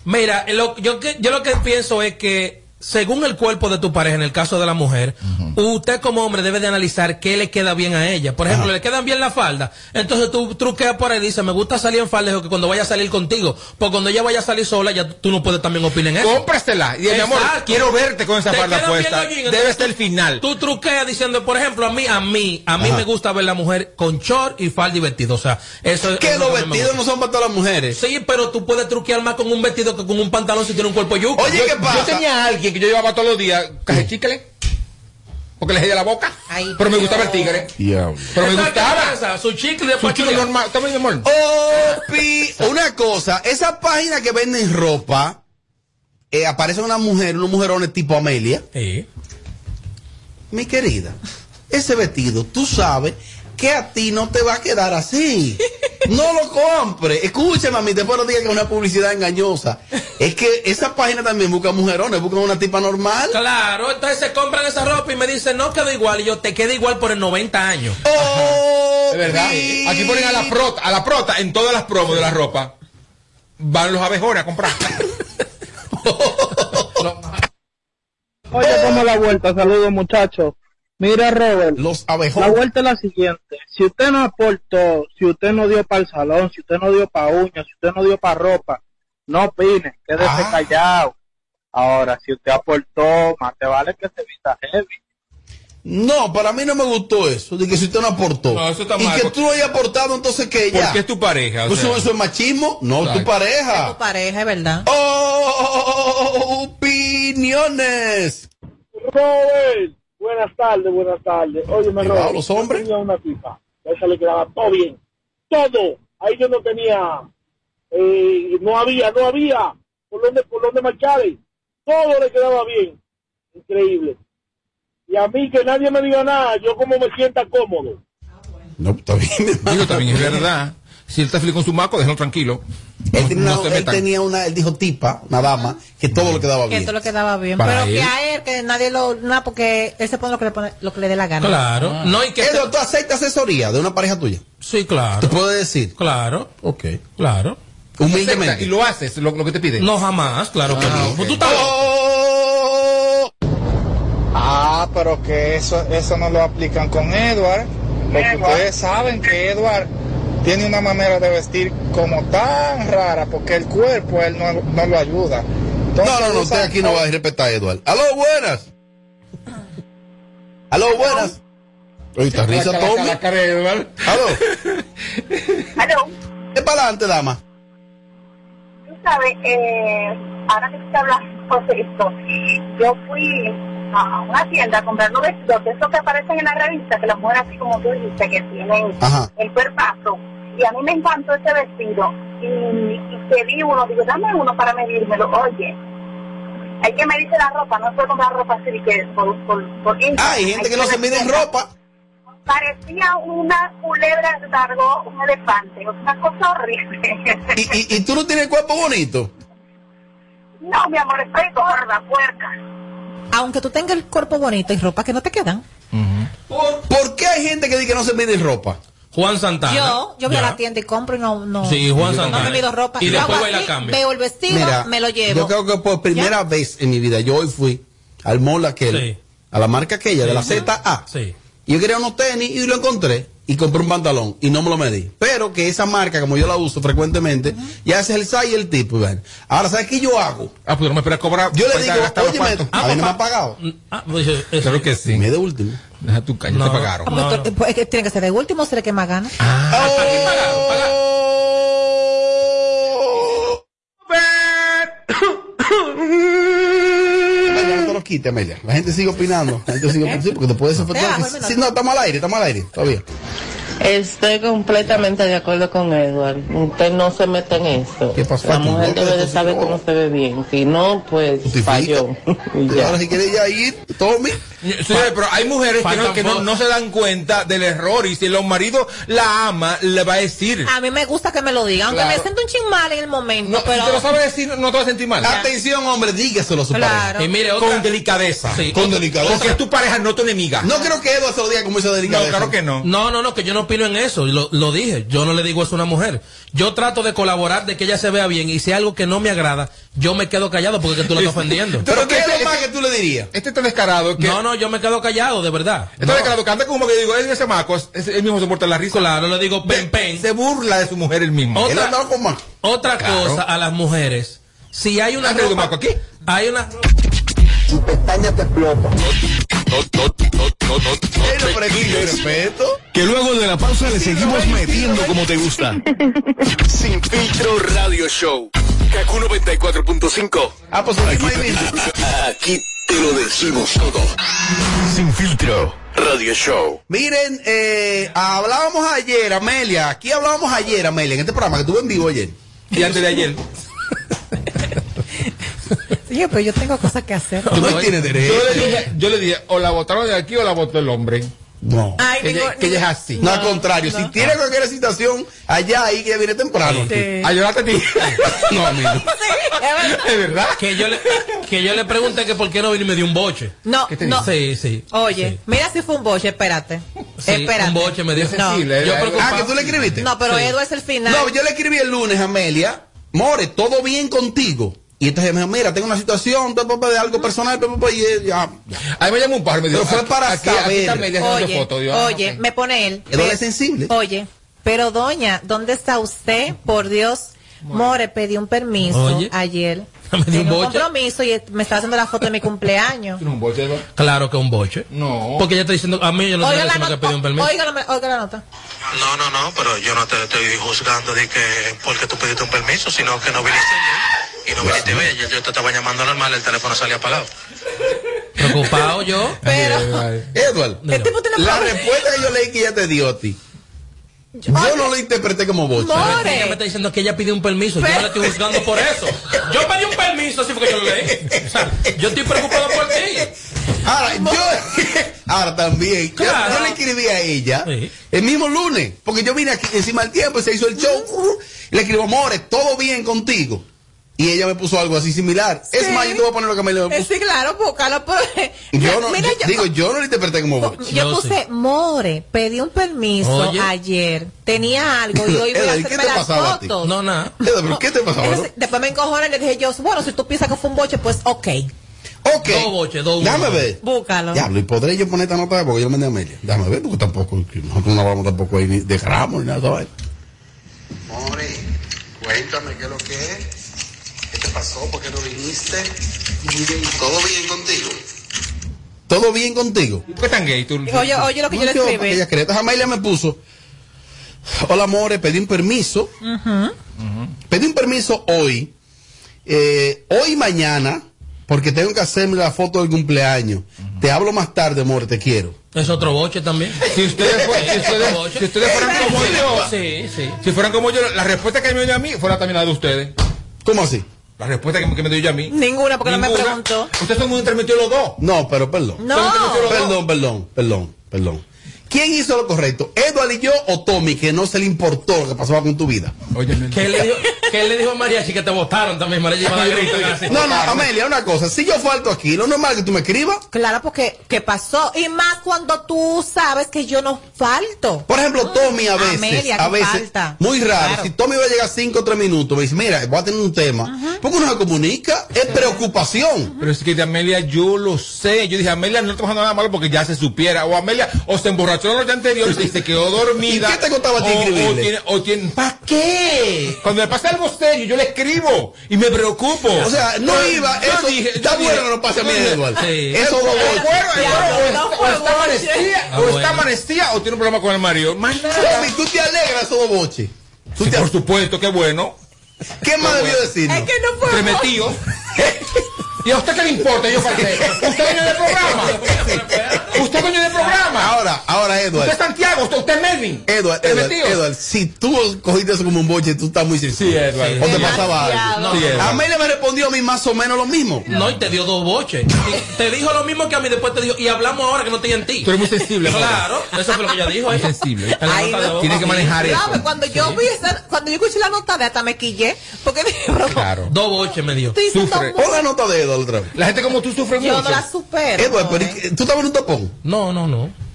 Mira, lo- yo, yo lo que pienso es que según el cuerpo de tu pareja, en el caso de la mujer, usted como hombre debe de analizar qué le queda bien a ella. Por ejemplo, le quedan bien la falda. Entonces tú truqueas por ahí y dices, me gusta salir en falda, que cuando vaya a salir contigo. Porque cuando ella vaya a salir sola, ya tú no puedes también opinar en eso. cómprasela. Y mi amor, quiero verte con esa Te falda puesta. Debe ser el final. Tú truqueas diciendo, por ejemplo, a mí, a mí, a mí Ajá. me gusta ver la mujer con short y falda y vestido. O sea, eso es. Que eso los vestidos no son para todas las mujeres. Sí, pero tú puedes truquear más con un vestido que con un pantalón si tiene un cuerpo yuca. Oye, ¿qué pasa? Yo tenía a alguien que yo llevaba todos los días caje chicle. Porque le de la boca. Ay, pero me gustaba el tigre. Pero me gustaba. Su chicle y Su chicle normal. Toma, mi amor. Opi, una cosa, esa página que venden ropa, eh, aparece una mujer, unos mujerones tipo Amelia. Sí. Mi querida, ese vestido, tú sabes que a ti no te va a quedar así. No lo compres. Escúchame a mí, después no digas que es una publicidad engañosa. Es que esa página también busca mujerones, buscan una tipa normal. Claro, entonces se compran esa ropa y me dicen, no quedó igual. Y yo, te queda igual por el 90 años. Oh, De verdad. Aquí ponen a la prota, a la prota en todas las promos de la ropa. Van los abejones a comprar. Oye, ¿cómo la vuelta? Saludos, muchachos. Mira, Robert. Los La vuelta es la siguiente. Si usted no aportó, si usted no dio para el salón, si usted no dio para uñas, si usted no dio para ropa, no opine, quédese Ah. callado. Ahora, si usted aportó, más te vale que se vista heavy. No, para mí no me gustó eso, de que si usted no aportó. No, eso está y mal, que tú lo hayas aportado, entonces que ya. Porque es tu pareja. o Pues sea. eso, eso es machismo, no Exacto. tu pareja. Tu pareja, es verdad. Opinión Opiniones. Robert, buenas tardes, buenas tardes. Oye, me Robert, los yo hombres. tenía una tipa, a esa le quedaba todo bien, todo. Ahí yo no tenía, eh, no había, no había por dónde, por dónde marcharle. Todo le quedaba bien, increíble. Y a mí que nadie me diga nada, yo como me sienta cómodo. No, está bien. Digo, también es verdad. Si él está feliz con su maco, déjalo tranquilo. Él tenía, No una, él metan. tenía una, él dijo tipa, una dama, que todo le quedaba Que bien. esto lo quedaba bien. Para pero que a él, que nadie lo. Nada, porque él se pone lo que le, pone, lo que le dé la gana. Claro. No, y que ¿tú aceptas asesoría de una pareja tuya? Sí, claro. ¿Te puedes decir? Claro. Ok. Claro. Humildemente. Y lo haces, lo, lo que te piden. No, jamás, claro que no. Pues tú estás Ah, pero que eso, eso no lo aplican con Edward. Porque ustedes saben que Edward tiene una manera de vestir como tan rara porque el cuerpo él no, no lo ayuda. Entonces, No, no, no, usted aquí no va a respetar a Eduardo. Aló, buenas. Aló, buenas. Oye, está risa, Eduardo. Aló. Aló. ¿Qué para adelante, dama? Tú sabes, eh, ahora que se habla de esto, yo fui a una tienda a comprar unos vestidos de esos que aparecen en la revista, que las mujeres así como tú dijiste, que tienen Ajá. el cuerpazo. Y a mí me encantó ese vestido. Y, y pedí uno, digo, dame uno para medírmelo. Oye, hay que medirse la ropa, no se puede comprar ropa así de que por, por, por. Ah, hay gente que no se mide en ropa. Parecía una culebra cargó un elefante, una cosa horrible. ¿Y, y, y tú no tienes el cuerpo bonito? No, mi amor, estoy gorda, puerca. Aunque tú tengas el cuerpo bonito y ropa que no te quedan. ¿Por qué hay gente que dice que no se mide en ropa? Juan Santana. Yo, yo voy a la tienda y compro y no, no, Sí, Juan no Santana. me mido ropa. Y después hago va y la así, cambia. Veo el vestido, Mira, me lo llevo. Yo creo que por primera vez en mi vida, yo hoy fui al mall aquel, Sí. a la marca aquella, de la Sí. ZA. Sí. Y yo quería unos tenis y lo encontré. Y compré un pantalón y no me lo medí. Pero que esa marca, como yo la uso frecuentemente, ya ese es el size y el tipo. ven. Ahora, ¿sabes qué yo hago? Ah, pues no me esperas cobrar. Yo le pues, digo, oye, cuartos. a mí no me ha pagado. Ah, pues, Claro que sí. Me de último. Deja tu caña, te pagaron. Ah, pues, es que tiene que ser de último, será que más gana. Ah, no te lo quite, Amelia. La gente sigue opinando. La gente sigue opinando. Porque te puedes afectar. Sí, no, estamos al aire, estamos al aire. Todavía. Estoy completamente de acuerdo con Edward. Usted no se mete en eso. ¿Qué pasó? La mujer no debe de saber cómo se ve bien. Si no, pues falló. Y ya. Ahora, si quieres ya ir, Tommy. Sí, pero hay mujeres que, no, que no, no se dan cuenta del error y si los maridos la ama, le va a decir. A mí me gusta que me lo digan, aunque Claro. me siento un chin mal en el momento, No, pero... si te lo sabes decir, no te vas a sentir mal. Atención, hombre, dígaselo a su Claro. pareja. Y mire, otra, Con delicadeza. Sí. Con delicadeza. Porque es tu pareja, no tu enemiga. No creo que Edo se lo diga como esa No, delicadeza. claro que no. No, no, no, que yo no opino en eso. Lo, lo dije. Yo no le digo eso a una mujer. Yo trato de colaborar, de que ella se vea bien. Y si hay algo que no me agrada, yo me quedo callado porque que tú la estás ofendiendo. Pero ¿qué es Este- lo más que tú le dirías? Este está descarado que. No, no, yo me quedo callado, de verdad. Está No. descarado que anda como que digo, es ese maco, es- es- él mismo se muerta la risa. Claro, le digo pen, pen. Se burla de su mujer el mismo. Otra- Él andaba con más. Otra Claro. cosa a las mujeres. Si hay una ¿Has traído ropa- maco aquí? hay una Tu pestaña te explota. Pero respeto. Que luego de la pausa le seguimos metiendo como te gusta. Sin filtro radio show. Kaku 94.5. Ah, pues aquí te lo decimos todo. Sin filtro radio show. Miren, eh, hablábamos ayer, Amelia. Aquí hablábamos ayer, Amelia, en este programa que tuve en vivo ayer. Y antes de ayer. Sí, pero yo tengo cosas que hacer. Tú no tienes Yo derecho. le dije, yo le dije, o la botaron de aquí o la botó el hombre. No. Ay, Que, digo, ella, que ella es así. No, al contrario, si tiene cualquier situación allá ahí que ella viene temprano. Sí. A llorarte a ti. No, amigo. ¿Es verdad? que yo le que yo le pregunté que por qué no vino y me dio un boche. No, ¿Qué te no. Sí, sí. Oye, Sí. mira si fue un boche, espérate. Sí, espérate. un boche me dio. No. Sensible, Yo eh. Ah, que tú le escribiste. No, pero Sí. Edu es el final. No, yo le escribí el lunes a Amelia, More, todo bien contigo. Y entonces me dijo, mira, tengo una situación de algo personal, y ya, ya. Ahí me llamó un par, me dijo. Pero fue para aquí, saber. Oye, foto. Ah, me pone él. Ve- es sensible. Oye, pero doña, ¿dónde está usted? Por Dios. More, pedí un permiso Oye. ayer. Me dio un un boche. compromiso y me estaba haciendo la foto de mi cumpleaños. ¿Tiene un boche? Claro que un boche. No. Porque ella está diciendo, a mí yo no Oiga sé nota, pedí un permiso. oiga, la, oiga la nota. No, no, no, pero yo no te estoy juzgando de que porque tú pediste un permiso, sino que no viniste ayer y no viniste a ver. Ayer yo te estaba llamando normal, el teléfono salía apagado. Preocupado yo. Pero. Edward, la respuesta que yo leí que ella te dio a ti. Yo no lo interpreté como boche. Pero Ella me está diciendo que ella pidió un permiso. Yo no la estoy juzgando por eso. Yo pedí un permiso, así fue que yo lo leí. O sea, yo estoy preocupado por ti. Ahora, yo, ahora también, yo- Claro. yo, le escribí a ella el mismo lunes, porque yo vine aquí encima del tiempo y se hizo el show. Y le escribo, amores, todo bien contigo. Y ella me puso algo así similar. Es más, yo te voy a poner lo que me le Eh, puso. Sí, claro, búscalo. Pero, Yo no, Mira, yo- yo- digo, yo no lo interpreté como boche. Yo puse More, pedí un permiso Oye. ayer, tenía algo y hoy voy a Edwin, ¿qué hacerme te las pasaba a ti? fotos. No, nada. ¿Pero qué te pasaba? Entonces, después me encojoné y le dije yo, bueno, si tú piensas que fue un boche, pues ok. Ok. Dos boches, dos Déjame ver. Búscalo. Diablo, ¿y podré yo poner esta nota? Porque yo le mandé a Amelia. Déjame ver, porque tampoco, nosotros no hablamos tampoco ahí ni de gramos ni nada vaina. More, cuéntame qué es lo que es. ¿Qué te pasó? ¿Por qué no viniste? ¿Todo bien contigo? ¿Todo bien contigo? ¿Por qué tan gay tú? Oye, oye lo que yo le escribí. ella cree. Me puso, hola amores, pedí un permiso. Pedí un permiso hoy, eh, hoy y mañana, porque tengo que hacerme la foto del cumpleaños. Te hablo más tarde, amor, te quiero. Es otro boche también. Si ustedes, fue- si ustedes, si ustedes fueran como yo, Sí, sí. si fueran como yo, la respuesta que me dio a mí fuera también la de ustedes. ¿Cómo así? La respuesta que, que me dio yo a mí. Ninguna, porque no me preguntó. Ustedes son muy intermitidos los dos. No, pero perdón. No. Perdón, perdón, perdón, perdón. ¿Quién hizo lo correcto? ¿Edward y yo o Tommy, que no se le importó lo que pasaba con tu vida? ¿Qué le dijo, qué le dijo a Mariachi que te votaron también? Mariachi. No, no, Amelia, una cosa. Si yo falto aquí, lo normal es que tú me escribas. Claro, porque ¿qué pasó? Y más cuando tú sabes que yo no falto. Por ejemplo, Tommy a veces, Amelia, a veces, falta. muy raro. Claro. Si Tommy va a llegar 5 o 3 minutos, me dice, mira, voy a tener un tema. ¿Por qué no se comunica? Es preocupación. Pero es que de Amelia yo lo sé. Yo dije, Amelia no está pasando nada malo porque ya se supiera. O Amelia o se emborrachó la noche anterior y se quedó dormida. ¿Y qué te costaba a ti o, o tiene, o tiene, ¿para qué? Cuando me pasa algo serio, yo le escribo y me preocupo. O sea, no Yo- iba, yo eso- dije- está bueno que no pase a mí, Edward. Sí. Eso no el cuero, el cuero, no o, está boche. Ah, o está bueno. amanecida, o tiene un problema con el marido. Más nada. Tommy, tú te alegras esos dos boches. Tú Sí, te- por supuesto, qué bueno. ¿Qué más debió decirnos? Es que no boche. metidos. ¿Y a usted qué le importa? Yo falté. ¿Usted dueño del programa? Ahora, ahora, Edward. ¿Usted es Santiago? ¿Usted, usted es Melvin? Edward, ¿Entre Edward, metidos? Edward, si tú cogiste eso como un boche, tú estás muy sencillo. Sí. ¿O te pasaba algo? Sí, Edward. Amelia me respondió a mí más o menos lo mismo. No, y te dio dos boches. Y te dijo lo mismo que a mí, después te dijo, y hablamos ahora que no estoy en ti. Tú eres muy sensible. Claro, eso fue lo que ella dijo. Muy ¿eh? sensible. Ay, no. voz. Tiene que manejar Claro, eso. cuando yo vi esa, cuando yo escuché la nota de hasta me quillé, porque dije, pero Claro. Dos boches me dio. Sufre. Pon la nota de Edward otra vez. La gente como tú sufre yo mucho. no la supero. Edward, pero more. ¿y qué- ¿tú estabas en un tapón? No, no, no.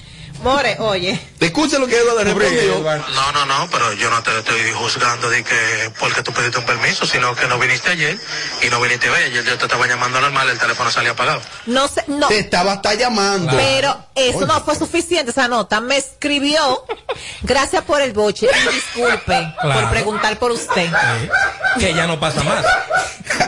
More, oye. Escucha lo que Edward le respondió. No, no, no, pero yo no te estoy juzgando de que porque tú pediste un permiso, sino que no viniste ayer y no viniste hoy. Ayer yo te estaba llamando normal, el teléfono salía apagado. No sé, no. Te estaba hasta llamando. Pero eso Oye. no fue suficiente, esa nota. Me escribió, gracias por el boche, y disculpe Claro. por preguntar por usted. Que ya no pasa más.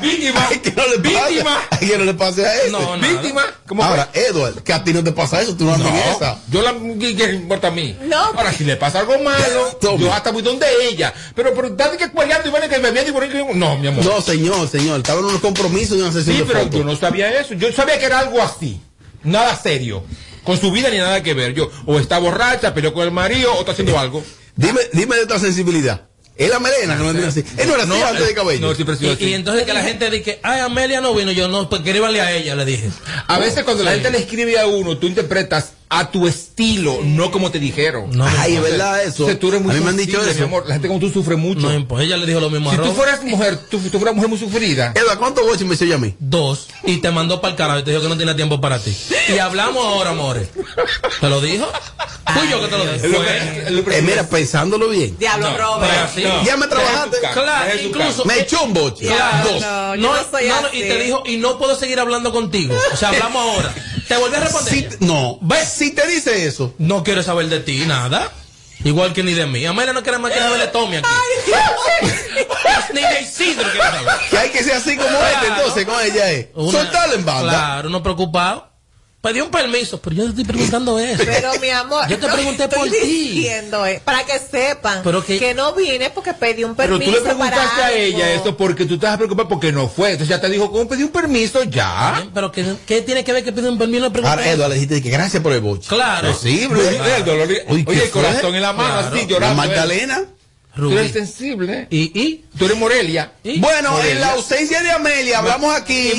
Víctima. Ay, que no le pase. Víctima. Ay, que no le pase a eso. No. Víctima. ¿Cómo Ahora, Edward, que a ti no te pasa eso, tú no andas en No, esa. yo la ¿qué, qué importa a mí? No. Ahora, si le pasa algo malo, yo hasta voy donde ella. Pero, pero, date que cueleando y van que me vean y que- No, mi amor. No, señor, señor, estaba en unos compromisos de una sesión sí, de pero yo no sabía eso. Yo sabía que era algo así. Nada serio. Con su vida ni nada que ver. Yo, o está borracha, peleó con el marido, o está haciendo algo. Dime, dime de otra sensibilidad. Es la melena que no tiene así. Él no era así antes de cabello. No, sido Y, así. y entonces que la gente dice, ay, Amelia no vino. Yo no, pues escríbanle a ella, le dije. A veces cuando la gente le escribe a uno, tú interpretas a tu estilo, no como te dijeron. No Ay, es verdad eso. Entonces, tú eres muy a mí me han dicho eso. mi amor. La gente como tú sufre mucho. No importa. Ella le dijo lo mismo si a tú Rob. fueras mujer, tú, tú fueras mujer muy sufrida. Edward, ¿cuántos boches me hizo a mí? Dos. Y te mandó para el carajo y te dijo que no tiene tiempo para ti. Y hablamos ahora, amores. ¿Te lo dijo? Fui yo que te lo dije. Eh, mira, pensándolo bien. Diablo, No, Robert. No. Ya me trabajaste. Claro, incluso. Me echó un boche. Claro, Dos. no, yo No, no soy no, no, así. y te dijo, y no puedo seguir hablando contigo. O sea, hablamos ahora. Te volví a responder. Si- no, ¿Ves? si te dice eso, No quiere saber de ti, nada. Igual que ni de mí. Amelia no quiere más que saber de Tommy aquí. ni de Isidro quiere saber. que hay que ser así como Claro. este, entonces con ella es. Una- Soltarla en banda. Claro, no preocupado. Pedí un permiso, pero yo te estoy preguntando eso. Pero mi amor, Yo te no pregunté por ti. diciendo, eh, para que sepan Pero que- no vine porque pedí un Pero permiso tú le preguntaste para a algo. ella esto porque tú estabas preocupada porque no fue. Entonces ya te dijo, ¿cómo pedí un permiso? Ya. Pero ¿qué, qué tiene que ver que pide un permiso? No Ahora, Eduardo, le dijiste que gracias por el boche. Claro. Sí, Pero, mira, el dolor- Uy, oye, ¿qué el corazón en la mano, Claro. así llorando. La Magdalena. Tú eres sensible. ¿Y, y? Tú eres Morelia. Bueno, Morelia. en la ausencia de Amelia, hablamos aquí.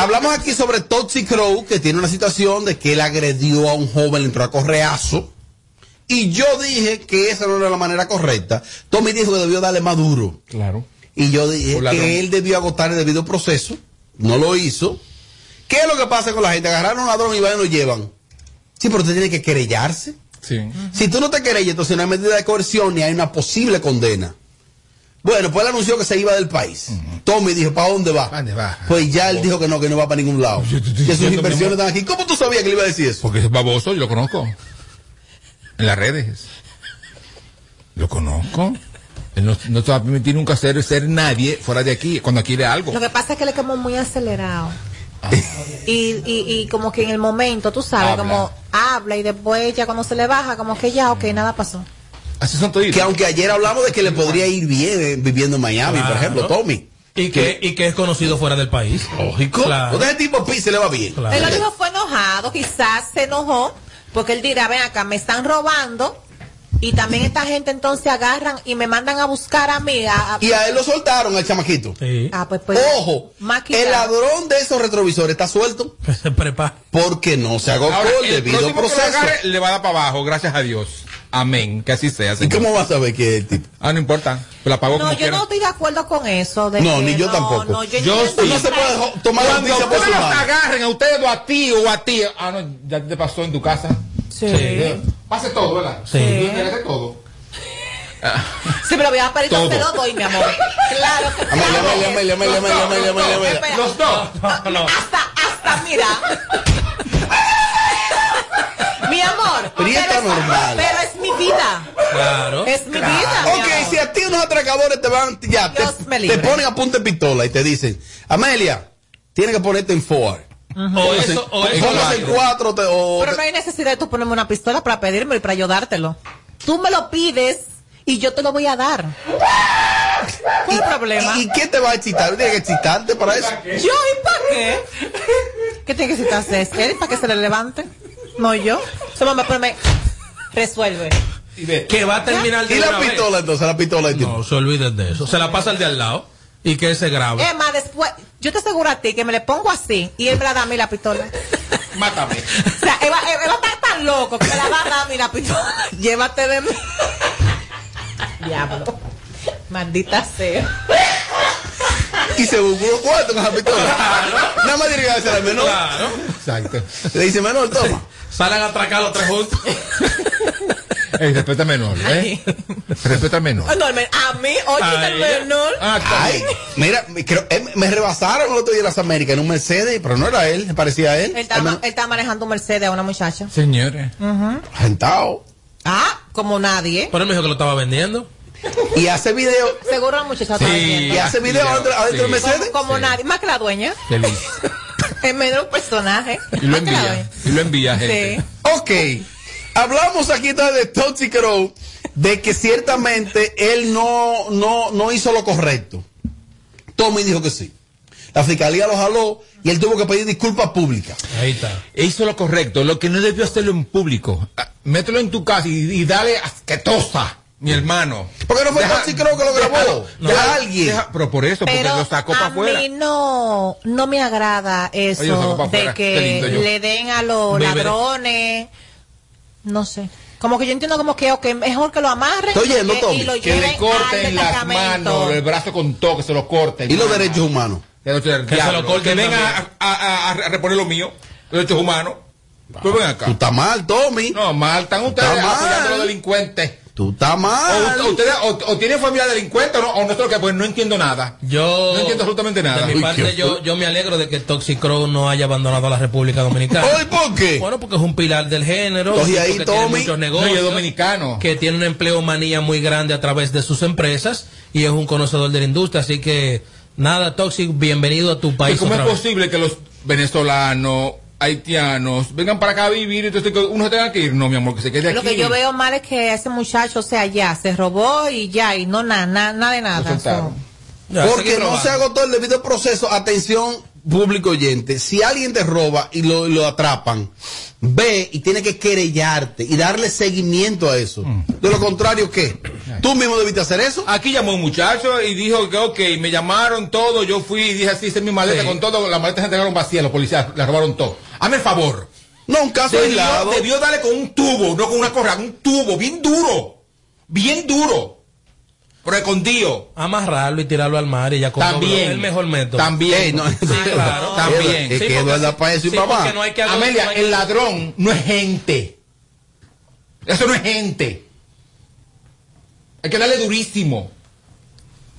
Hablamos aquí sobre Toxic Crow, que tiene una situación de que él agredió a un joven, le entró a correazo. Y yo dije que esa no era la manera correcta. Tommy dijo que debió darle más duro. Claro. Y yo dije que él debió agotar el debido proceso. No lo hizo. ¿Qué es lo que pasa con la gente? Agarraron a un ladrón y van y lo llevan. Sí, pero usted tiene que querellarse. Sí. Si tú no te querellas, entonces no hay medida de coerción ni hay una posible condena. Bueno, pues él anunció que se iba del país. Tommy dijo, ¿para dónde va? ¿Dónde va? Pues ya él dijo que no, que no va para ningún lado. Que sus inversiones están aquí. ¿Cómo tú sabías que le iba a decir eso? Porque es baboso, yo lo conozco. En las redes. Lo conozco. Él no, no te va a permitir nunca ser, ser nadie fuera de aquí cuando quiere algo. Lo que pasa es que le quemó muy acelerado. Y, y, y como que en el momento, tú sabes, Habla. como habla y después ya cuando se le baja, como que ya, ok, nada pasó. Así son toditos. Que aunque ayer hablamos de que le podría ir bien eh, viviendo en Miami, por ejemplo, Tommy. Y que, y que es conocido fuera del país. Lógico. Claro. Entonces, ese tipo pi se le va bien. Claro. Él lo dijo fue enojado, quizás se enojó, porque él dirá, ven acá, me están robando, y también esta gente entonces agarran y me mandan a buscar a mí. a- a- Y a él lo soltaron, al chamaquito. Ah, pues, pues, Ojo, el ladrón de esos retrovisores está suelto Se prepara. porque no se agotó el el debido próximo que lo proceso. agarre, le va a dar para abajo, gracias a Dios. Amén. Que así sea. ¿Y señor. cómo vas a ver que es el tipo? Ah, no importa. La pagó No, como yo quiera. no estoy de acuerdo con eso. De No, que ni yo no, tampoco. No, yo, Yo sí. No se puede tomar la Cuando noticia por ustedes su los mano. agarren a ustedes o a ti o a ti. Ah, no, ya te pasó en tu casa. Sí. Pase todo, ¿verdad? Sí. Tú quieres todo. Sí, pero voy a pedir Todo. te lo doy, mi amor. Claro que Amelia, claro. Amelia, Amelia, Amelia, Amelia, Amelia, Amelia, Amelia. Espera. Los dos. No, no. Hasta, hasta, mira. mi amor. Pero y normal. Pero vida. Claro. Es mi vida. mi Ok, amor. si a ti unos atracadores te van, ya, te, te ponen a punta de pistola y te dicen, Amelia, tienes que ponerte en four. O eso, o eso. Póngase en cuatro, te- o Pero no hay necesidad de tú ponerme una pistola para pedírmelo y para ayudártelo. Tú me lo pides y yo te lo voy a dar. ¿Cuál es el problema? ¿Y, y qué te va a excitar? ¿Tienes que excitarte para eso? ¿Yo y para qué? ¿Qué tiene que citarse? ¿Es él para que se le levante? No yo. Solo me pone. Resuelve. Que va a terminar de ¿Y la una vez. pistola entonces? La pistola tipo. No, se olviden de eso. Se la pasa al de al lado y que se grabe. Es más, después, yo te aseguro a ti que me le pongo así y él me la da a mí la pistola. Mátame. O sea, él va, él va a estar tan loco que me la va a dar a mí la pistola. Llévate de mí. Diablo. Maldita sea. Y se buscó cuarto con la pistola. Nada más tiene que hacer al menor. Claro. Exacto. Le dice, menor, toma. Salen a atracar los tres juntos. Ey, respeta al menor, ¿eh? Respeta al menor. Oh, no, a mí, oye, el menor. Ah, Ay, mira, creo- eh, me rebasaron el otro día en las Américas en un Mercedes, pero no era él, me parecía él. Él él está manejando un Mercedes a una muchacha. Señores. Sentado. Ah, como nadie. Pero él me dijo que lo estaba vendiendo. Y hace video. Seguro la muchacha Sí. Y hace video adentro, adentro del Sí. Mercedes. Como, como Sí. nadie, más que la dueña. Feliz. En medio de un personaje. Y lo envía. Y lo envía, gente. Sí. Ok. Hablamos aquí de Toxic Crow, de que ciertamente él no, no, no hizo lo correcto. Tommy dijo que sí. La fiscalía lo jaló y él tuvo que pedir disculpas públicas. Ahí está. Hizo lo correcto. Lo que no debió hacerlo en público. Ah, Mételo en tu casa y, y dale asquetosa, mi hermano. Porque no fue Deja- Toxic Crow que lo grabó. Deja- alguien. deja- pero por eso, porque Pero lo sacó para a afuera. mí no, no me agrada eso Oye, de que le den a los Vive. ladrones. No sé. Como que yo entiendo como que ok, mejor que lo amarren Estoy oyendo, y, que- Tommy, y lo Que le corten al las manos, el brazo con todo, que se lo corten. Y los derechos humanos. Que, lo- se lo corten que vengan a, a- a- a reponer lo mío, los derechos humanos. Pues ven acá. Tú estás mal, Tommy. No, mal, están ustedes Está mal. apoyando a los delincuentes. Tú estás mal. o ustedes, o, o tienen familia delincuente o no, o no sé lo que, pues no entiendo nada. Yo. No entiendo absolutamente nada. De mi Uy, parte, yo, yo me alegro de que Toxic Crow no haya abandonado a la República Dominicana. Oye, ¿por qué? Bueno, porque es un pilar del género. Sí, ahí, porque tiene muchos No, y negocios. es dominicano. que tiene una empleomanía muy grande a través de sus empresas y es un conocedor de la industria. Así que, nada, Toxic, bienvenido a tu ¿Y país. ¿Cómo es vez. posible que los venezolanos, haitianos vengan para acá a vivir, entonces que uno se tenga que ir. No, mi amor, que se quede aquí. Lo que yo veo mal es que ese muchacho, o sea, ya, se robó y ya, y no nada, nada, nada de nada. So, Porque no se agotó el debido proceso. Atención, público oyente. Si alguien te roba y lo, lo atrapan, ve y tiene que querellarte y darle seguimiento a eso. De lo contrario, ¿qué? ¿Tú mismo debiste hacer eso? Aquí llamó un muchacho y dijo que, ok, me llamaron todo, yo fui y dije así, hice mi maleta Sí. con todo, las maletas se entregaron vacías, los policías la robaron todo. Hazme el favor. No, un caso debió, aislado. Debió darle con un tubo, no con una correa, un tubo, bien duro. Bien duro. Pero escondido. Amarrarlo y tirarlo al mar y ya con También. es el mejor método. También. Ey, no, sí, claro. También. Es que Eduardo da para eso y sí, para más. porque no hay que agotar- Amelia, no hay el ladrón no es gente. Eso no es gente. Hay que darle durísimo.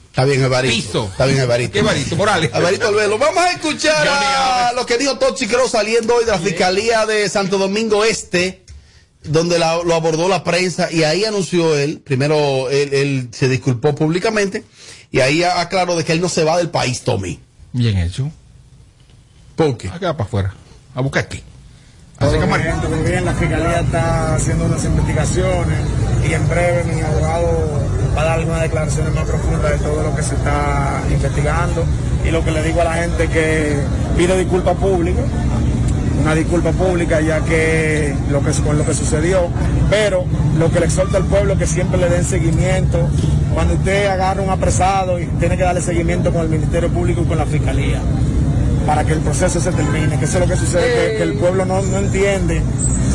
Está bien, Evarito. Piso. Está bien, Evarito. ¿Qué Evarito? Morales. Evarito Albelo. Vamos a escuchar a lo que dijo Tochi Cross saliendo hoy de la Fiscalía de Santo Domingo Este, donde la- lo abordó la prensa y ahí anunció él, primero él, él se disculpó públicamente y ahí aclaró de que él no se va del país, Tommy. Bien hecho. ¿Por qué? Acá para afuera. A buscar aquí. Todo bien, todo bien, la fiscalía está haciendo unas investigaciones y en breve mi abogado va a dar algunas declaraciones más profundas de todo lo que se está investigando y lo que le digo a la gente que pido disculpas públicas, una disculpa pública ya que lo que con lo que sucedió, pero lo que le exhorta al pueblo que siempre le den seguimiento. Cuando usted agarra un apresado y tiene que darle seguimiento con el Ministerio Público y con la Fiscalía para que el proceso se termine, que eso es lo que sucede, que, que el pueblo no, no entiende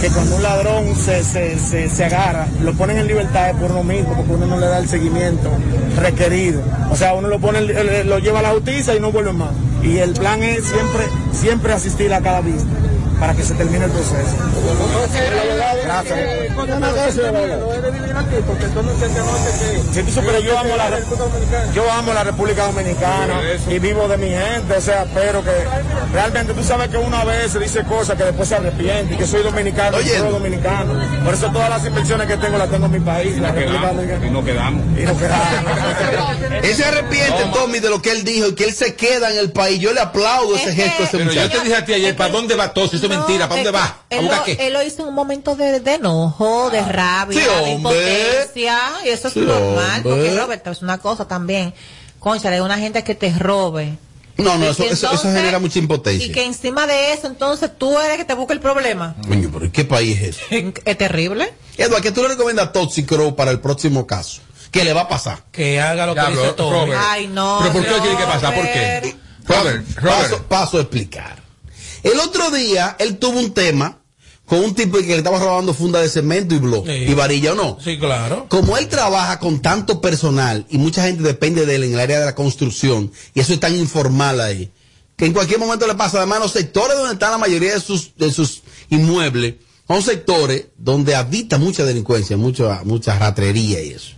que cuando un ladrón se, se, se, se agarra, lo ponen en libertad por uno mismo, porque uno no le da el seguimiento requerido. O sea, uno lo pone, eh, lo lleva a la justicia y no vuelve más. Y el plan es siempre, siempre asistir a cada vista para que se termine el proceso. Si tú supieras, yo amo la, yo amo la República Dominicana y vivo de mi gente, o sea, pero que realmente tú sabes que una vez se dice cosas que después se arrepiente y que soy dominicano, y soy dominicano. Por eso todas las inversiones que tengo las tengo en mi país. Y no quedamos. Y nos quedamos. Él se arrepiente, Tommy, de lo que él dijo y que él se queda en el país. Yo le aplaudo ese gesto a ese Pero yo te dije a ti ayer, ¿para dónde va todo? Eso es mentira, ¿para dónde va? ¿A Él buscar lo, qué? él lo hizo en un momento de, de enojo, de rabia, Sí, de impotencia, y eso es Sí, normal, hombre. porque Roberto es una cosa también. Concha, de una gente que te robe. No, no, Y eso, eso, eso genera mucha Y impotencia. que encima de eso, entonces tú eres que te busca el problema. Coño, pero ¿y ¿qué país es ese? Es terrible. Eduardo, ¿qué tú le recomiendas a Toxicro para el próximo caso? ¿Qué le va a pasar? Que haga lo que Ya, dice. Robert. Ay, no. ¿Pero por qué tiene que pasar? ¿Por Robert. qué? Robert, Paso, paso a explicar. El otro día él tuvo un tema con un tipo que le estaba robando funda de cemento y blog y varilla o no. Sí, claro. Como él trabaja con tanto personal y mucha gente depende de él en el área de la construcción y eso es tan informal ahí, que en cualquier momento le pasa. Además, los sectores donde están la mayoría de sus, de sus inmuebles son sectores donde habita mucha delincuencia, mucha, mucha ratrería y eso.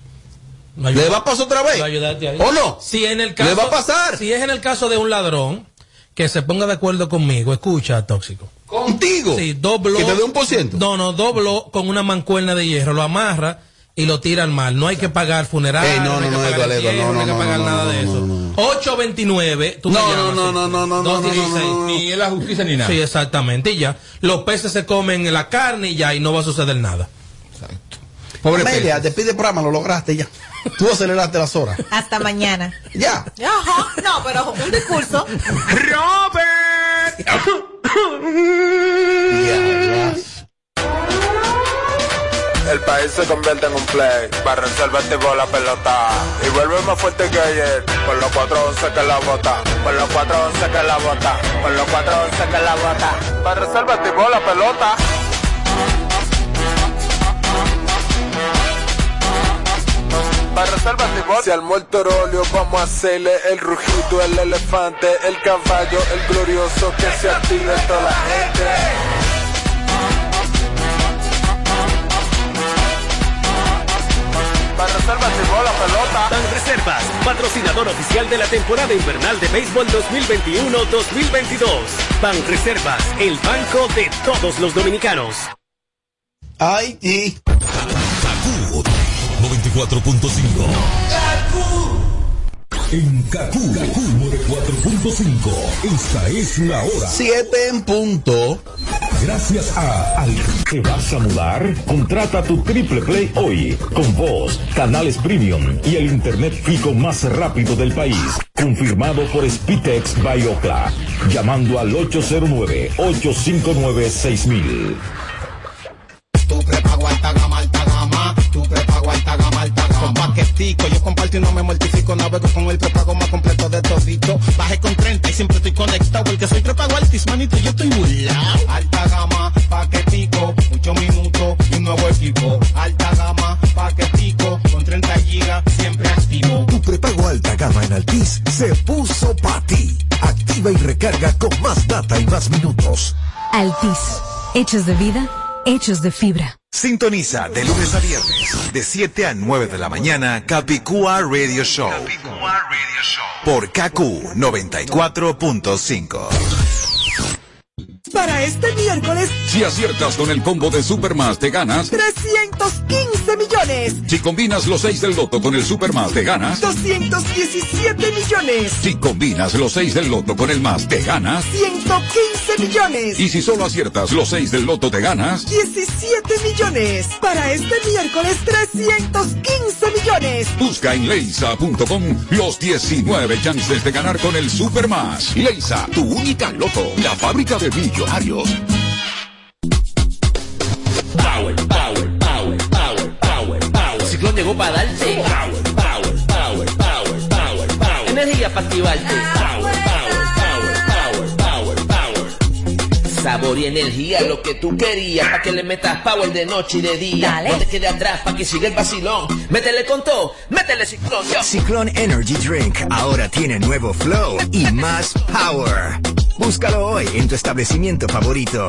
¿Le va a pasar otra vez? ¿O no? Si en el caso, ¿Le va a pasar? Si es en el caso de un ladrón que se ponga de acuerdo conmigo, escucha, tóxico. ¿Contigo? Sí, dos blogs. ¿Que te dé un por ciento? No, no, dos blogs con una mancuerna de hierro, lo amarra y lo tira al mar. No hay que pagar funerales, Ey, no, no, hay no, que no, pagar Eduardo, entierro, no, no, hay que no, pagar no, nada no, de no, eso. no, 829, tú No, no, llamas, no, no, no, no, no, 216. no, no, no. Ni en la justicia ni nada. Sí, exactamente, y ya. Los peces se comen la carne y ya, y no va a suceder nada. Pobre Amelia, te pide programa, lo lograste ya. Tú aceleraste las horas. Hasta mañana. Ya. Ajá. No, pero un discurso. El país se convierte en un play. Barra reserva activó la pelota. Y vuelve más fuerte que ayer. Con los 411 que la bota. Con los 411 que la bota. Con los 411 que la bota. Barra reserva activó la pelota. para reservar Se armó el torolio, vamos a hacerle el rugido, el elefante, el caballo, el glorioso que se active toda la gente. Reservas llegó la pelota. Pan Reservas, patrocinador oficial de la temporada invernal de béisbol 2021-2022. Pan Reservas, el banco de todos los dominicanos. Haití. 4.5. En Kaku, Kaku 4.5. Esta es la hora. 7 en punto. Gracias a Al. ¿Te vas a mudar? Contrata tu Triple Play hoy. Con voz, canales premium y el internet fijo más rápido del país. Confirmado por Spitex Biocla. Llamando al 809-859-6000. Comparto y no me mortifico. Navego con el prepago más completo de todito. Bajé con 30 y siempre estoy conectado. El que soy prepago altis, manito, yo estoy burlao. Alta gama, paquetico, 8 minutos y un nuevo equipo. Alta gama, paquetico, con 30 gigas, siempre activo. Tu prepago alta gama en Altis se puso para ti. Activa y recarga con más data y más minutos. Altis. Hechos de vida, hechos de fibra. Sintoniza de lunes a viernes, de 7 a 9 de la mañana, Capicúa Radio Show. Por KQ 94.5. Para este miércoles, Si aciertas con el combo de Supermas, te ganas. 315 millones, Si combinas los 6 del loto con el Supermas, te ganas. 217 millones, Si combinas los 6 del loto con el más, te ganas. 115 millones, Y si solo aciertas los 6 del loto, te ganas. 17 millones. Para este miércoles, 315 millones. Busca en leisa.com los 19 chances de ganar con el Supermas. Leisa, tu única loto, la fábrica de millonarios. Ciclón llegó para darte. Power, power, power, power, power, power. Energía para activarte. Power, power, power, power, power, power. Sabor y energía, lo que tú querías, para que le metas power de noche y de día. Dale. No te quede atrás, para que siga el vacilón. Métele con todo, métele ciclón, yo. Ciclón Energy Drink ahora tiene nuevo flow y más power. Búscalo hoy en tu establecimiento favorito.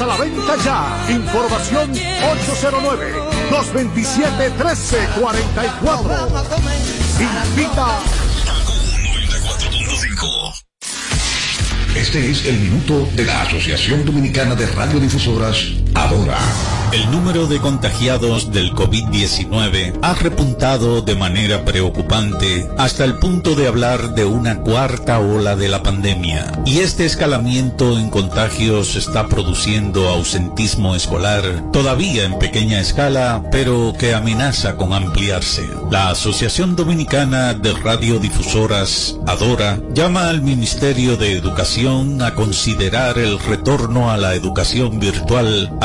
A la venta ya. Información 809-227-1344. Invita. Este es el minuto de la Asociación Dominicana de Radiodifusoras, Adora. El número de contagiados del COVID-19 ha repuntado de manera preocupante hasta el punto de hablar de una cuarta ola de la pandemia. Y este escalamiento en contagios está produciendo ausentismo escolar, todavía en pequeña escala, pero que amenaza con ampliarse. La Asociación Dominicana de Radiodifusoras, Adora, llama al Ministerio de Educación a considerar el retorno a la educación virtual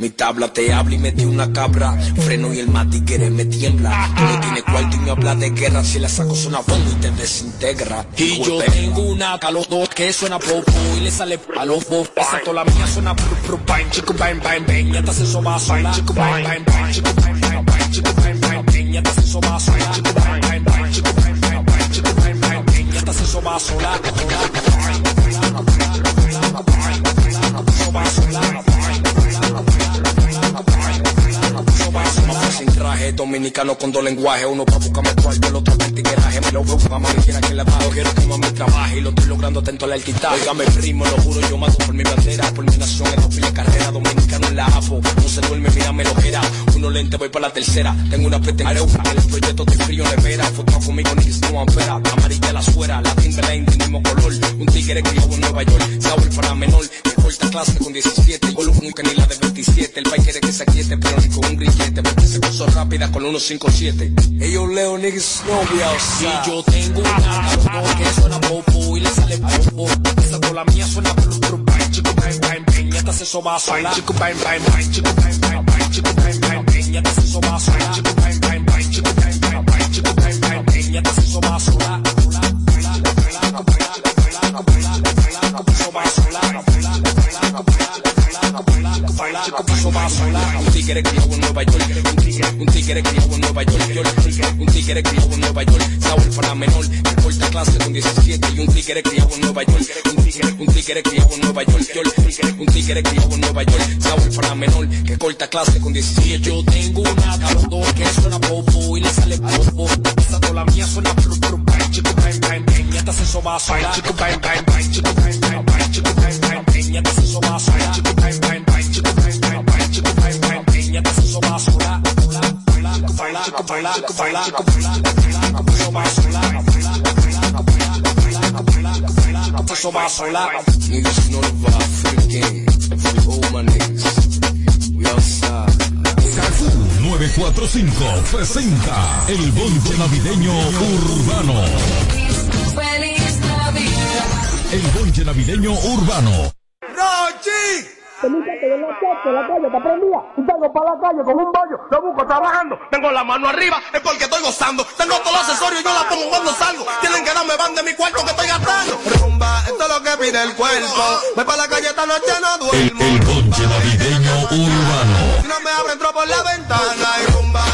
Mi tabla te habla y metí una cabra. Freno y el matiquere me tiembla. Tú no tienes cuarto y me habla de guerra. Si le saco suena bomba y te desintegra. Y yo tengo una dos que suena popo y le sale a los dos. Exacto, la mía suena pru pru bang, chico bang bang bang. Ya te hace soba sola. Chico bang bang bang, chico bang bang bang, chico bang bang bang. Ya te hace soba sola. Chico bang bang bang, chico bang bang bang, chico bang bang bang. Ya te hace soba sola. Soba sola. Dominicano con dos lenguajes. Uno pa' buscarme cuarto, el otro para tigueraje. Me lo veo pa' mami quiera que la bajo. Quiero que mami trabaje y lo estoy logrando atento al arquitecto. Óigame primo, lo juro, yo mato por mi bandera. Por mi nación, dos de carrera. Dominicano en la APO. No se duerme, mírame lo que. Uno lente, voy para la tercera. Tengo una pretensión. En el proyecto estoy frío, nevera. Foto conmigo, ni que no ampera. Amarilla la suera, la Timberline del mismo color. Un tigre criado en Nueva York. Sabor para menor. Corta clase con 17. Con un que ni la de 27. El país quiere que se aquiete, pero ni con un grillete. Porque se puso con 157. Ellos leo niggas no be outside. Si yo tengo una cabrón que suena popo y le sale popo. Esa con la mía suena blu blu bang. Chico bang bang bang. Ya te hace eso va a sonar. Chico bang bang bang. Chico bang bang bang. Chico bang bang bang. Ya te hace eso va a sonar. Chico bang bang bang. Chico bang bang bang. Chico bang bang bang. Ya te hace eso va a sonar. Un tigre criado en Nueva York, un tigre criado en Nueva York, un tigre criado en Nueva York, Saúl para menor, corta clase con 17 y un tigre criado en Nueva York, un tigre criado en Nueva York, un tigre criado en Nueva York, Saúl para menor, que corta clase con 17. Yo tengo una cabrón que suena popo y le sale popo, esa con la mía suena blu blu bang, chico bang bang bang, ya te eso va a sonar, chico bang bang bang, chico bang bang bang, chico bang bang bang, ya te hace eso va a sonar. Niggas know the vibe for the game, for all my niggas, we outside. Carrefour 945 presenta el bonche navideño urbano. Feliz Navidad. El bonche navideño urbano. Que yo la calle, la calle está prendida. Y salgo para la calle con un bollo, lo busco trabajando, tengo la mano arriba, es porque estoy gozando, tengo todos los accesorios yo la pongo cuando salgo, tienen que darme van de mi cuarto que estoy gastando. Rumba, esto es lo que pide el cuerpo, voy para la calle esta noche no El, duermo. el bonche navideño urbano. Si no me abro, entro por la ventana y rumba,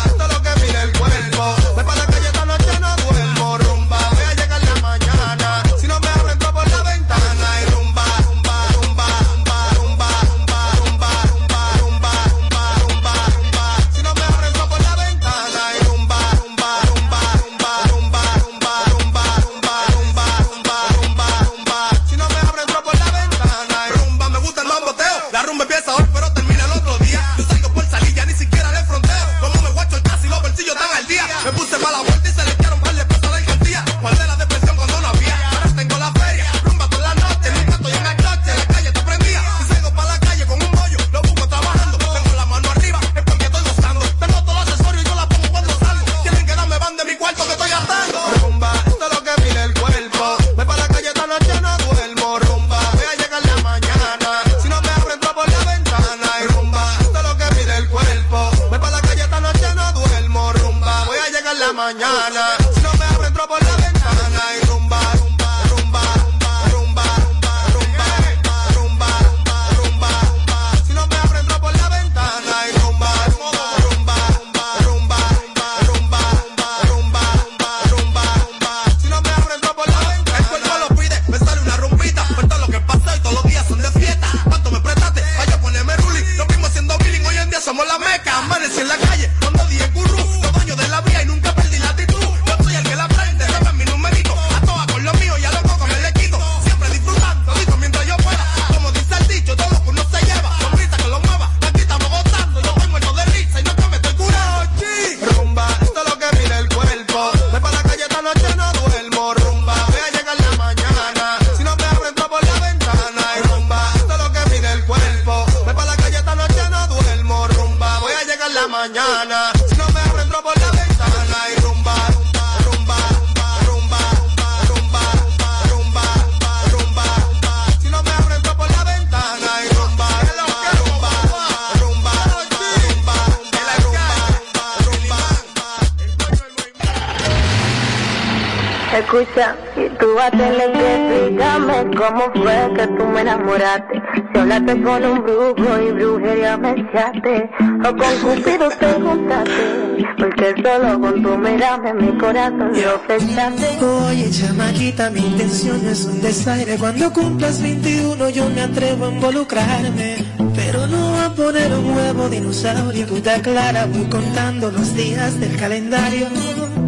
con un brujo y brujería me echaste, o con Cupido te juntaste, porque solo con tu mirarme mi corazón lo fechaste. Oye, chamaquita, mi intención es un desaire. Cuando cumplas 21 yo me atrevo a involucrarme. Pero no a poner un huevo dinosaurio, puta clara, voy contando los días del calendario.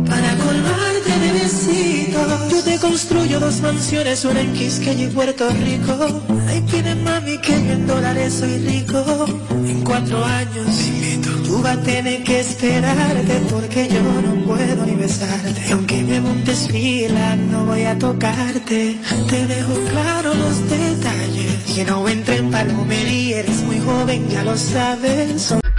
Para colmarte de besitos, yo te construyo dos mansiones, una en Quisqueya y Puerto Rico. Ay, pide mami que yo en dólares soy rico. En cuatro años, tú vas a tener que esperarte porque yo no puedo ni besarte. Y aunque me montes fila, no voy a tocarte. Te dejo claro los detalles. Que no entre en palomería, eres muy joven, ya lo sabes.